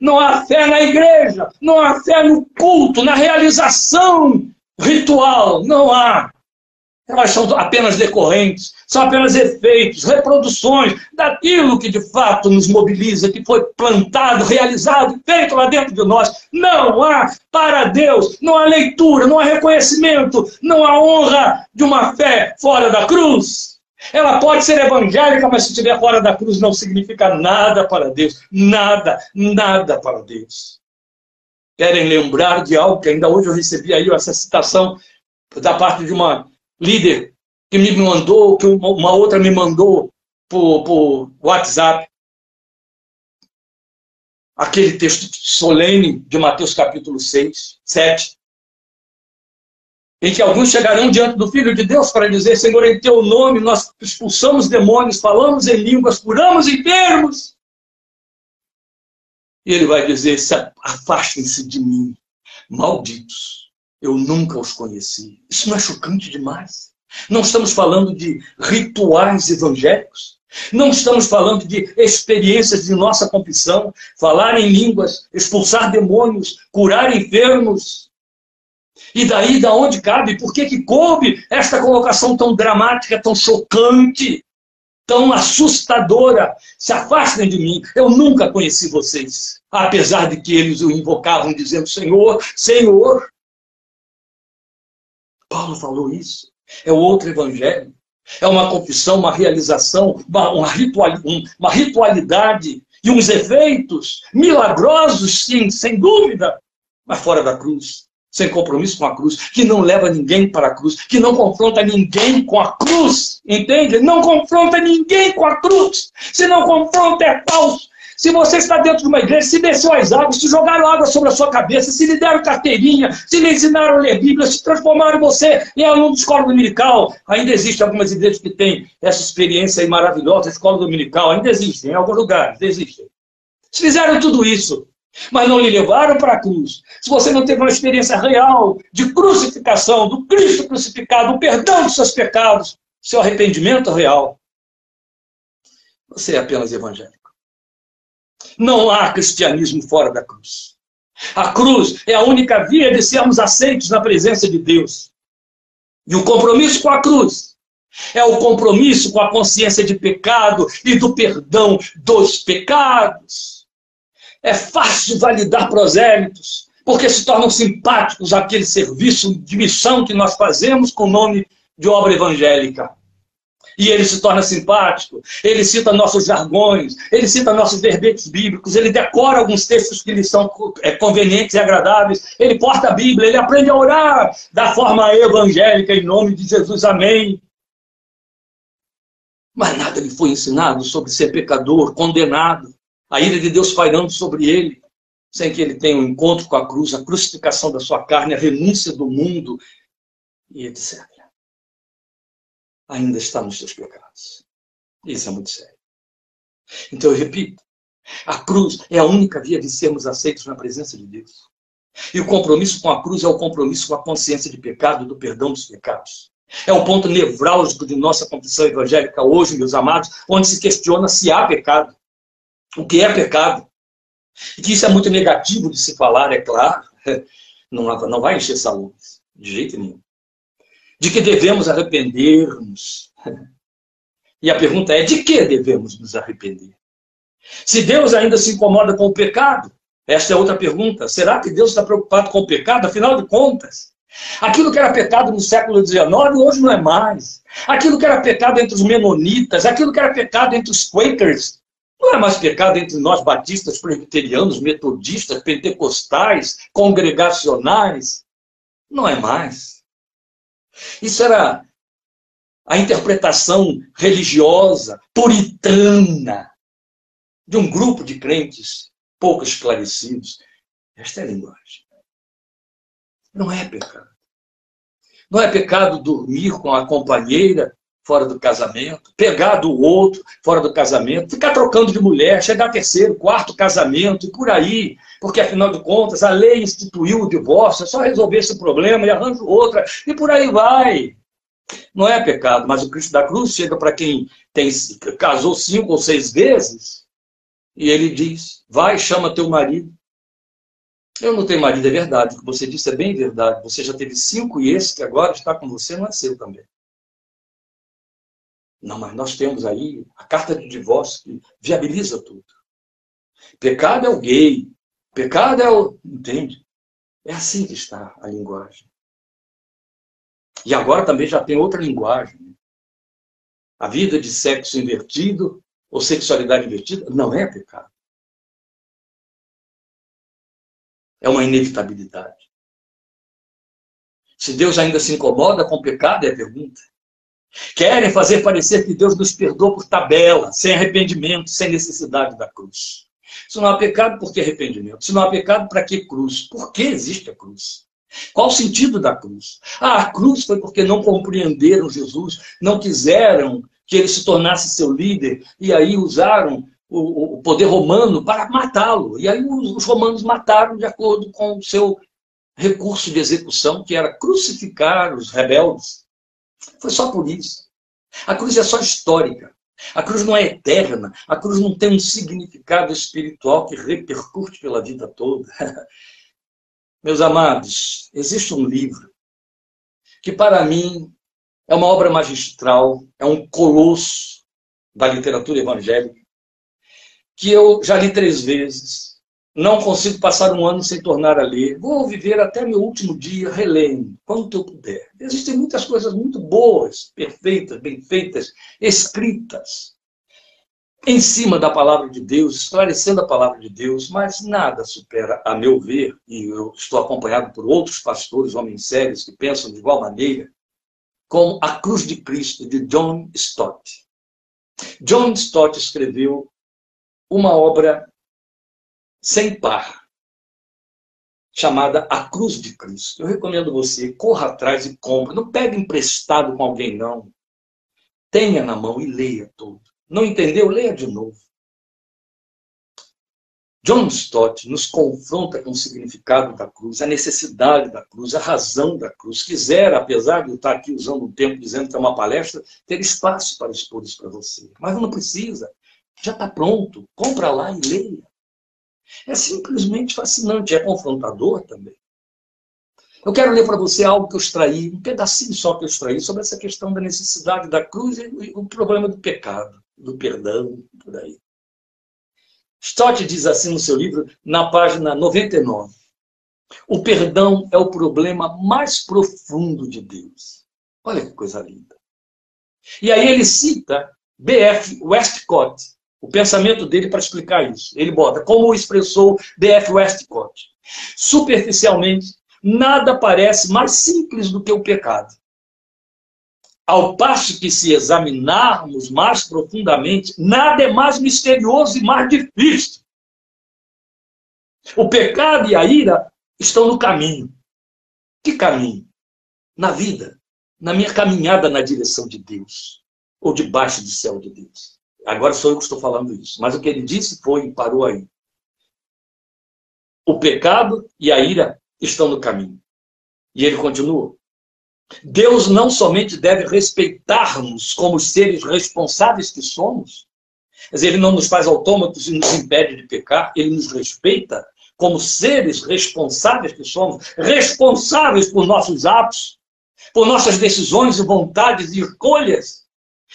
Não há fé na igreja, não há fé no culto, na realização ritual. Não há elas são apenas decorrentes, são apenas efeitos, reproduções daquilo que de fato nos mobiliza, que foi plantado, realizado, feito lá dentro de nós. Não há para Deus, não há leitura, não há reconhecimento, não há honra de uma fé fora da cruz. Ela pode ser evangélica, mas se estiver fora da cruz não significa nada para Deus. Nada, nada para Deus. Querem lembrar de algo que ainda hoje eu recebi aí essa citação da parte de uma líder que me mandou, que uma outra me mandou por, por WhatsApp. Aquele texto solene de Mateus capítulo 6, 7, em que alguns chegarão diante do Filho de Deus para dizer, Senhor, em teu nome nós expulsamos demônios, falamos em línguas, curamos enfermos. E ele vai dizer, afastem-se de mim, malditos eu nunca os conheci. Isso não é chocante demais? Não estamos falando de rituais evangélicos. Não estamos falando de experiências de nossa confissão, falar em línguas, expulsar demônios, curar enfermos. E daí, da onde cabe? Por que, que coube esta colocação tão dramática, tão chocante, tão assustadora? Se afastem de mim, eu nunca conheci vocês. Apesar de que eles o invocavam dizendo: Senhor, Senhor. Paulo falou isso. É outro evangelho. É uma confissão, uma realização, uma, uma, ritual, uma ritualidade e uns efeitos milagrosos, sim, sem dúvida, mas fora da cruz, sem compromisso com a cruz, que não leva ninguém para a cruz, que não confronta ninguém com a cruz, entende? Não confronta ninguém com a cruz. Se não confronta, é falso. Se você está dentro de uma igreja, se desceu as águas, se jogaram água sobre a sua cabeça, se lhe deram carteirinha, se lhe ensinaram a ler Bíblia, se transformaram você em aluno de escola dominical, ainda existem algumas igrejas que têm essa experiência maravilhosa, escola dominical, ainda existem, em alguns lugares, existem. Se fizeram tudo isso, mas não lhe levaram para a cruz. Se você não teve uma experiência real de crucificação, do Cristo crucificado, o perdão dos seus pecados, seu arrependimento real, você é apenas evangélico. Não há cristianismo fora da cruz. A cruz é a única via de sermos aceitos na presença de Deus. E o compromisso com a cruz é o compromisso com a consciência de pecado e do perdão dos pecados. é fácil validar prosélitos, porque se tornam simpáticos aquele serviço de missão que nós fazemos com o nome de obra evangélica. E ele se torna simpático, ele cita nossos jargões, ele cita nossos verbetes bíblicos, ele decora alguns textos que lhe são é, convenientes e agradáveis, ele porta a Bíblia, ele aprende a orar da forma evangélica, em nome de Jesus, amém. Mas nada lhe foi ensinado sobre ser pecador, condenado, a ira de Deus pairando sobre ele, sem que ele tenha um encontro com a cruz, a crucificação da sua carne, a renúncia do mundo e etc. Ainda está nos seus pecados. Isso é muito sério. Então eu repito, a cruz é a única via de sermos aceitos na presença de Deus. E o compromisso com a cruz é o compromisso com a consciência de pecado, do perdão dos pecados. É o ponto nevrálgico de nossa confissão evangélica hoje, meus amados, onde se questiona se há pecado. O que é pecado? E que isso é muito negativo de se falar, é claro. Não, não vai encher salões, de jeito nenhum. De que devemos arrepender-nos. E a pergunta é: de que devemos nos arrepender? Se Deus ainda se incomoda com o pecado, esta é outra pergunta. Será que Deus está preocupado com o pecado? Afinal de contas, aquilo que era pecado no século XIX, hoje não é mais. Aquilo que era pecado entre os menonitas, aquilo que era pecado entre os Quakers, não é mais pecado entre nós batistas, presbiterianos, metodistas, pentecostais, congregacionais. Não é mais. Isso era a interpretação religiosa, puritana, de um grupo de crentes pouco esclarecidos. Esta é a linguagem. Não é pecado. Não é pecado dormir com a companheira fora do casamento, pegar do outro fora do casamento, ficar trocando de mulher, chegar a terceiro, quarto casamento e por aí, porque afinal de contas a lei instituiu o divórcio, é só resolver esse problema e arranjo outra e por aí vai. Não é pecado, mas o Cristo da Cruz chega para quem tem, casou cinco ou seis vezes e ele diz: vai, chama teu marido. Eu não tenho marido, é verdade. O que você disse é bem verdade. Você já teve cinco e esse que agora está com você não é seu também. Não, mas nós temos aí a carta de divórcio que viabiliza tudo. Pecado é o gay. Pecado é o. Entende? É assim que está a linguagem. E agora também já tem outra linguagem. A vida de sexo invertido ou sexualidade invertida não é pecado. É uma inevitabilidade. Se Deus ainda se incomoda com o pecado, é a pergunta. Querem fazer parecer que Deus nos perdoa por tabela, sem arrependimento, sem necessidade da cruz. Se não há pecado, por que arrependimento? Se não há pecado, para que cruz? Por que existe a cruz? Qual o sentido da cruz? Ah, a cruz foi porque não compreenderam Jesus, não quiseram que ele se tornasse seu líder, e aí usaram o, o poder romano para matá-lo. E aí os, os romanos mataram de acordo com o seu recurso de execução, que era crucificar os rebeldes. Foi só por isso. A cruz é só histórica. A cruz não é eterna. A cruz não tem um significado espiritual que repercute pela vida toda. Meus amados, existe um livro que, para mim, é uma obra magistral, é um colosso da literatura evangélica, que eu já li três vezes não consigo passar um ano sem tornar a ler. Vou viver até meu último dia relendo, quanto eu puder. Existem muitas coisas muito boas, perfeitas, bem feitas, escritas em cima da palavra de Deus, esclarecendo a palavra de Deus, mas nada supera, a meu ver, e eu estou acompanhado por outros pastores, homens sérios, que pensam de igual maneira, como A Cruz de Cristo, de John Stott. John Stott escreveu uma obra sem par, chamada A Cruz de Cristo. Eu recomendo você, corra atrás e compre. Não pegue emprestado com alguém, não. Tenha na mão e leia tudo. Não entendeu? Leia de novo. John Stott nos confronta com o significado da cruz, a necessidade da cruz, a razão da cruz. Quisera, apesar de eu estar aqui usando um tempo dizendo que é uma palestra, ter espaço para expor isso para você. Mas não precisa. Já está pronto. Compra lá e leia. É simplesmente fascinante, é confrontador também. Eu quero ler para você algo que eu extraí, um pedacinho só que eu extraí, sobre essa questão da necessidade da cruz e o problema do pecado, do perdão, por aí. Stott diz assim no seu livro, na página 99. O perdão é o problema mais profundo de Deus. Olha que coisa linda. E aí ele cita B.F. Westcott, o pensamento dele para explicar isso. Ele bota, como expressou B.F. Westcott, superficialmente, nada parece mais simples do que o pecado. Ao passo que, se examinarmos mais profundamente, nada é mais misterioso e mais difícil. O pecado e a ira estão no caminho. Que caminho? Na vida, na minha caminhada na direção de Deus, ou debaixo do céu de Deus. Agora sou eu que estou falando isso, mas o que ele disse foi e parou aí. O pecado e a ira estão no caminho. E ele continua. Deus não somente deve respeitar-nos como seres responsáveis que somos, mas ele não nos faz autômatos e nos impede de pecar, ele nos respeita como seres responsáveis que somos, responsáveis por nossos atos, por nossas decisões e vontades e escolhas.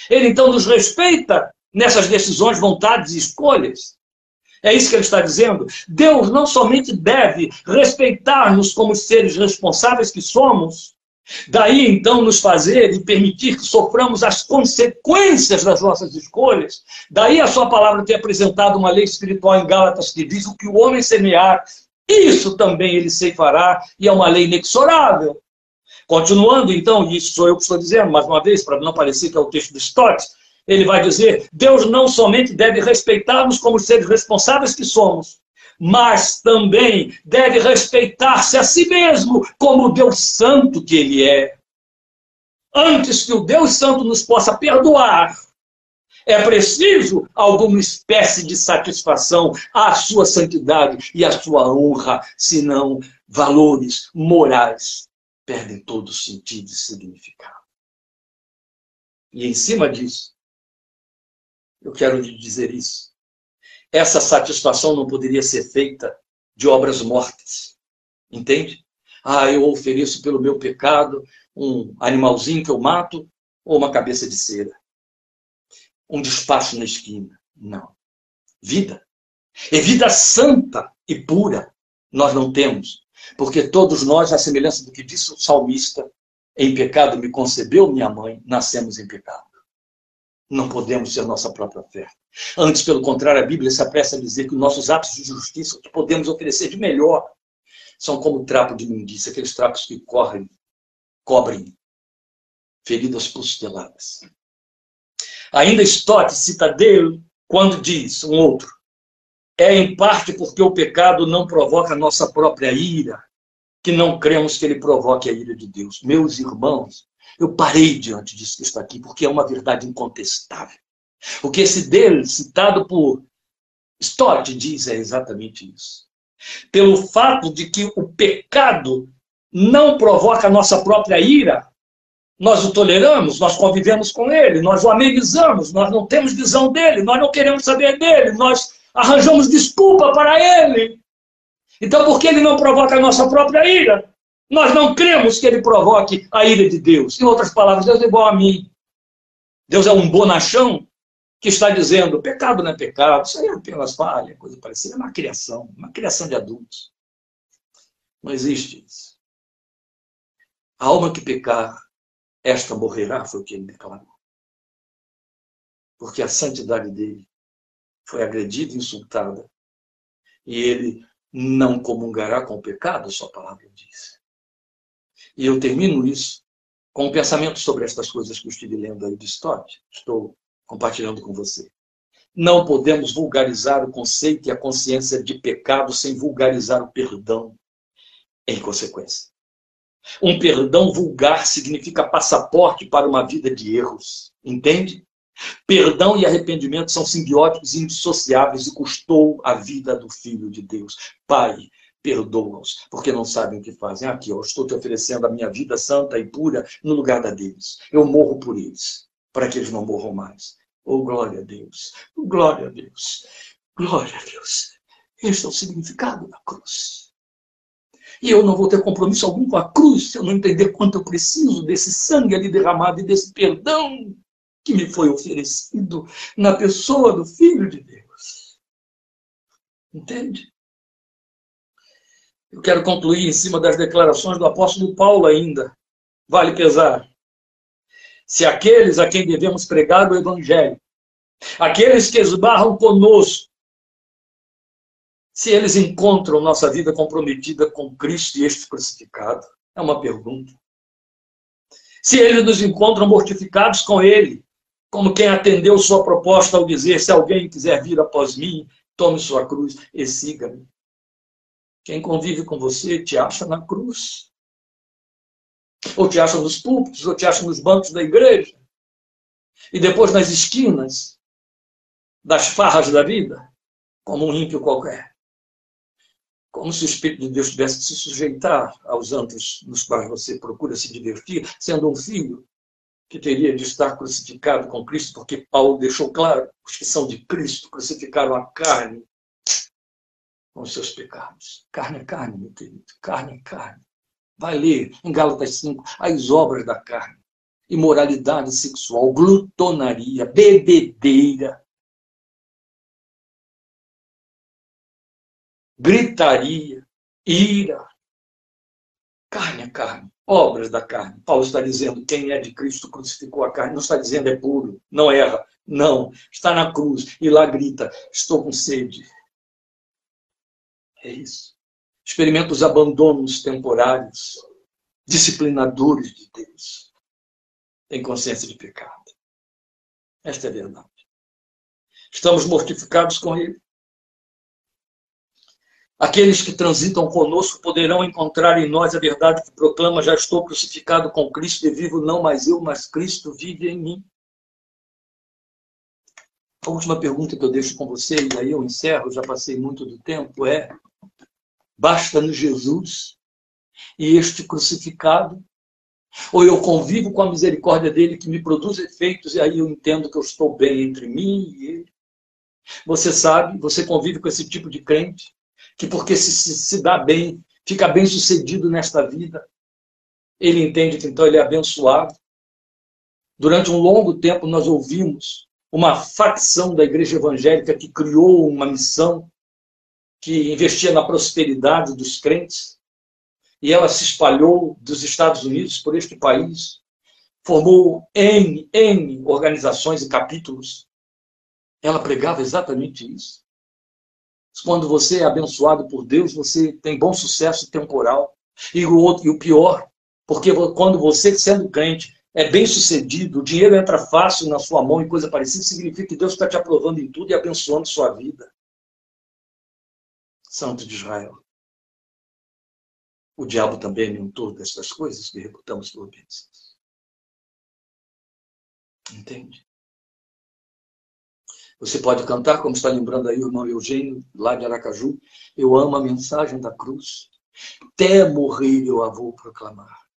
Ele então nos respeita nessas decisões, vontades e escolhas. É isso que ele está dizendo. Deus não somente deve respeitar-nos como seres responsáveis que somos, daí então nos fazer e permitir que soframos as consequências das nossas escolhas. Daí a sua palavra ter apresentado uma lei espiritual em Gálatas que diz o que o homem semear, isso também ele ceifará, e é uma lei inexorável. Continuando, então, e isso sou eu que estou dizendo, mais uma vez, para não parecer que é o texto do Stott, ele vai dizer: Deus não somente deve respeitar-nos como seres responsáveis que somos, mas também deve respeitar-se a si mesmo como o Deus Santo que ele é. Antes que o Deus Santo nos possa perdoar, é preciso alguma espécie de satisfação à sua santidade e à sua honra, senão valores morais perdem todo sentido e significado. E em cima disso, eu quero lhe dizer isso. Essa satisfação não poderia ser feita de obras mortas. Entende? Ah, eu ofereço pelo meu pecado um animalzinho que eu mato ou uma cabeça de cera. Um despacho na esquina. Não. Vida. É vida santa e pura. Nós não temos. Porque todos nós, à semelhança do que disse o salmista, em pecado me concebeu minha mãe, nascemos em pecado. Não podemos ser nossa própria fé. Antes, pelo contrário, a Bíblia se apressa a dizer que nossos atos de justiça, que podemos oferecer de melhor, são como trapo de imundícia, aqueles trapos que correm, cobrem feridas posteladas. Ainda Stott cita dele quando diz, um outro, é em parte porque o pecado não provoca a nossa própria ira, que não cremos que ele provoque a ira de Deus. Meus irmãos, eu parei diante disso que está aqui, porque é uma verdade incontestável. O que esse dele, citado por Stott, diz é exatamente isso. Pelo fato de que o pecado não provoca a nossa própria ira, nós o toleramos, nós convivemos com ele, nós o amenizamos, nós não temos visão dele, nós não queremos saber dele, nós arranjamos desculpa para ele. Então, por que ele não provoca a nossa própria ira? Nós não cremos que ele provoque a ira de Deus. Em outras palavras, Deus é igual a mim. Deus é um bonachão que está dizendo: pecado não é pecado, isso aí é apenas falha, coisa parecida. É uma criação, uma criação de adultos. Não existe isso. A alma que pecar, esta morrerá, foi o que ele declarou. Porque a santidade dele foi agredida e insultada. E ele não comungará com o pecado, sua palavra diz. E eu termino isso com um pensamento sobre estas coisas que eu estive lendo aí de Stott. Estou compartilhando com você. Não podemos vulgarizar o conceito e a consciência de pecado sem vulgarizar o perdão em consequência. Um perdão vulgar significa passaporte para uma vida de erros. Entende? Perdão e arrependimento são simbióticos e indissociáveis e custou a vida do Filho de Deus. Pai, perdoa-os, porque não sabem o que fazem. Aqui, eu estou te oferecendo a minha vida santa e pura no lugar da deles. Eu morro por eles, para que eles não morram mais. Oh, glória a Deus! Glória a Deus! Glória a Deus! Este é o significado da cruz. E eu não vou ter compromisso algum com a cruz se eu não entender quanto eu preciso desse sangue ali derramado e desse perdão que me foi oferecido na pessoa do Filho de Deus. Entende? Eu quero concluir em cima das declarações do apóstolo Paulo ainda. Vale pesar. Se aqueles a quem devemos pregar o evangelho, aqueles que esbarram conosco, se eles encontram nossa vida comprometida com Cristo e este crucificado, é uma pergunta. Se eles nos encontram mortificados com Ele, como quem atendeu sua proposta ao dizer: se alguém quiser vir após mim, tome sua cruz e siga-me. Quem convive com você te acha na cruz. Ou te acha nos púlpitos, ou te acha nos bancos da igreja. E depois nas esquinas das farras da vida, como um ímpio qualquer. Como se o Espírito de Deus tivesse que se sujeitar aos antros nos quais você procura se divertir, sendo um filho que teria de estar crucificado com Cristo, porque Paulo deixou claro: os que são de Cristo crucificaram a carne com os seus pecados. Carne é carne, meu querido. Carne é carne. Vai ler em Gálatas 5 as obras da carne. Imoralidade sexual, glutonaria, bebedeira, gritaria, ira. Carne é carne, obras da carne. Paulo está dizendo: quem é de Cristo crucificou a carne. Não está dizendo é puro, não erra. Não, está na cruz e lá grita: estou com sede. É isso. Experimenta os abandonos temporários, disciplinadores de Deus. Tem consciência de pecado. Esta é a verdade. Estamos mortificados com Ele. Aqueles que transitam conosco poderão encontrar em nós a verdade que proclama: já estou crucificado com Cristo e vivo não mais eu, mas Cristo vive em mim. A última pergunta que eu deixo com você, e aí eu encerro, já passei muito do tempo, é: Basta-nos Jesus e este crucificado? Ou eu convivo com a misericórdia dele que me produz efeitos e aí eu entendo que eu estou bem entre mim e ele? Você sabe, você convive com esse tipo de crente que porque se, se, se dá bem, fica bem sucedido nesta vida, ele entende que então ele é abençoado. Durante um longo tempo nós ouvimos uma facção da igreja evangélica que criou uma missão que investia na prosperidade dos crentes, e ela se espalhou dos Estados Unidos por este país, formou N, N organizações e capítulos. Ela pregava exatamente isso. Quando você é abençoado por Deus, você tem bom sucesso temporal. E o, outro, e o pior, porque quando você, sendo crente, é bem sucedido, o dinheiro entra fácil na sua mão e coisa parecida, significa que Deus está te aprovando em tudo e abençoando sua vida. Santo de Israel. O diabo também é mentor dessas coisas que reputamos por bênçãos. Entende? Você pode cantar, como está lembrando aí o irmão Eugênio, lá de Aracaju. Eu amo a mensagem da cruz. Até morrer eu a vou proclamar.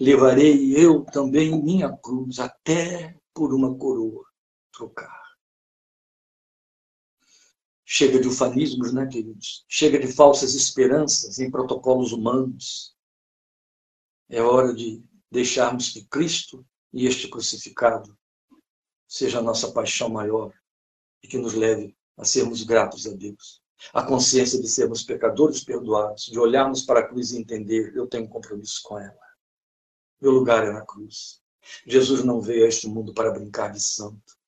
Levarei eu também minha cruz, até por uma coroa trocar. Chega de ufanismos, né, queridos? Chega de falsas esperanças em protocolos humanos. É hora de deixarmos que Cristo e este crucificado seja a nossa paixão maior e que nos leve a sermos gratos a Deus. A consciência de sermos pecadores perdoados, de olharmos para a cruz e entender: eu tenho um compromisso com ela. Meu lugar é na cruz. Jesus não veio a este mundo para brincar de santo.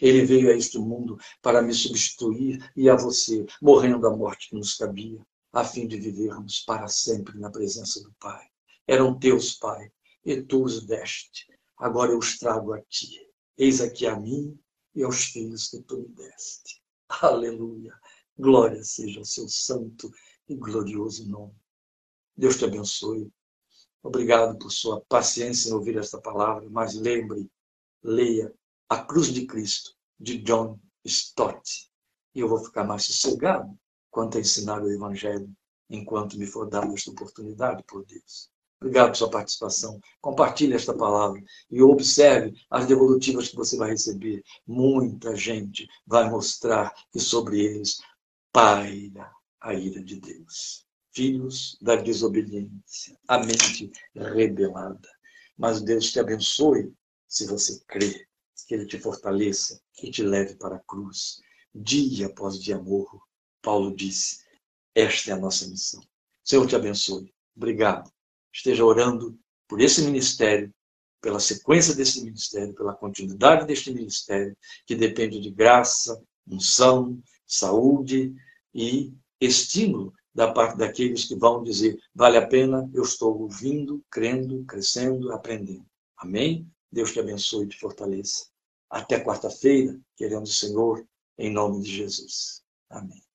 Ele veio a este mundo para me substituir e a você, morrendo a morte que nos cabia, a fim de vivermos para sempre na presença do Pai. Eram teus, Pai, e tu os deste. Agora eu os trago a ti. Eis aqui a mim e aos filhos que tu me deste. Aleluia. Glória seja ao seu santo e glorioso nome. Deus te abençoe. Obrigado por sua paciência em ouvir esta palavra, mas lembre, leia a Cruz de Cristo, de John Stott. E eu vou ficar mais sossegado quanto a ensinar o Evangelho, enquanto me for dada esta oportunidade por Deus. Obrigado por sua participação. Compartilhe esta palavra e observe as devolutivas que você vai receber. Muita gente vai mostrar que sobre eles paira a ira de Deus. Filhos da desobediência, a mente rebelada. Mas Deus te abençoe se você crer que Ele te fortaleça e te leve para a cruz. Dia após dia morro, Paulo disse: esta é a nossa missão. Senhor te abençoe. Obrigado. Esteja orando por esse ministério, pela sequência desse ministério, pela continuidade deste ministério, que depende de graça, unção, saúde e estímulo da parte daqueles que vão dizer: vale a pena, eu estou ouvindo, crendo, crescendo, aprendendo. Amém? Deus te abençoe e te fortaleça. Até quarta-feira, querendo o Senhor, em nome de Jesus. Amém.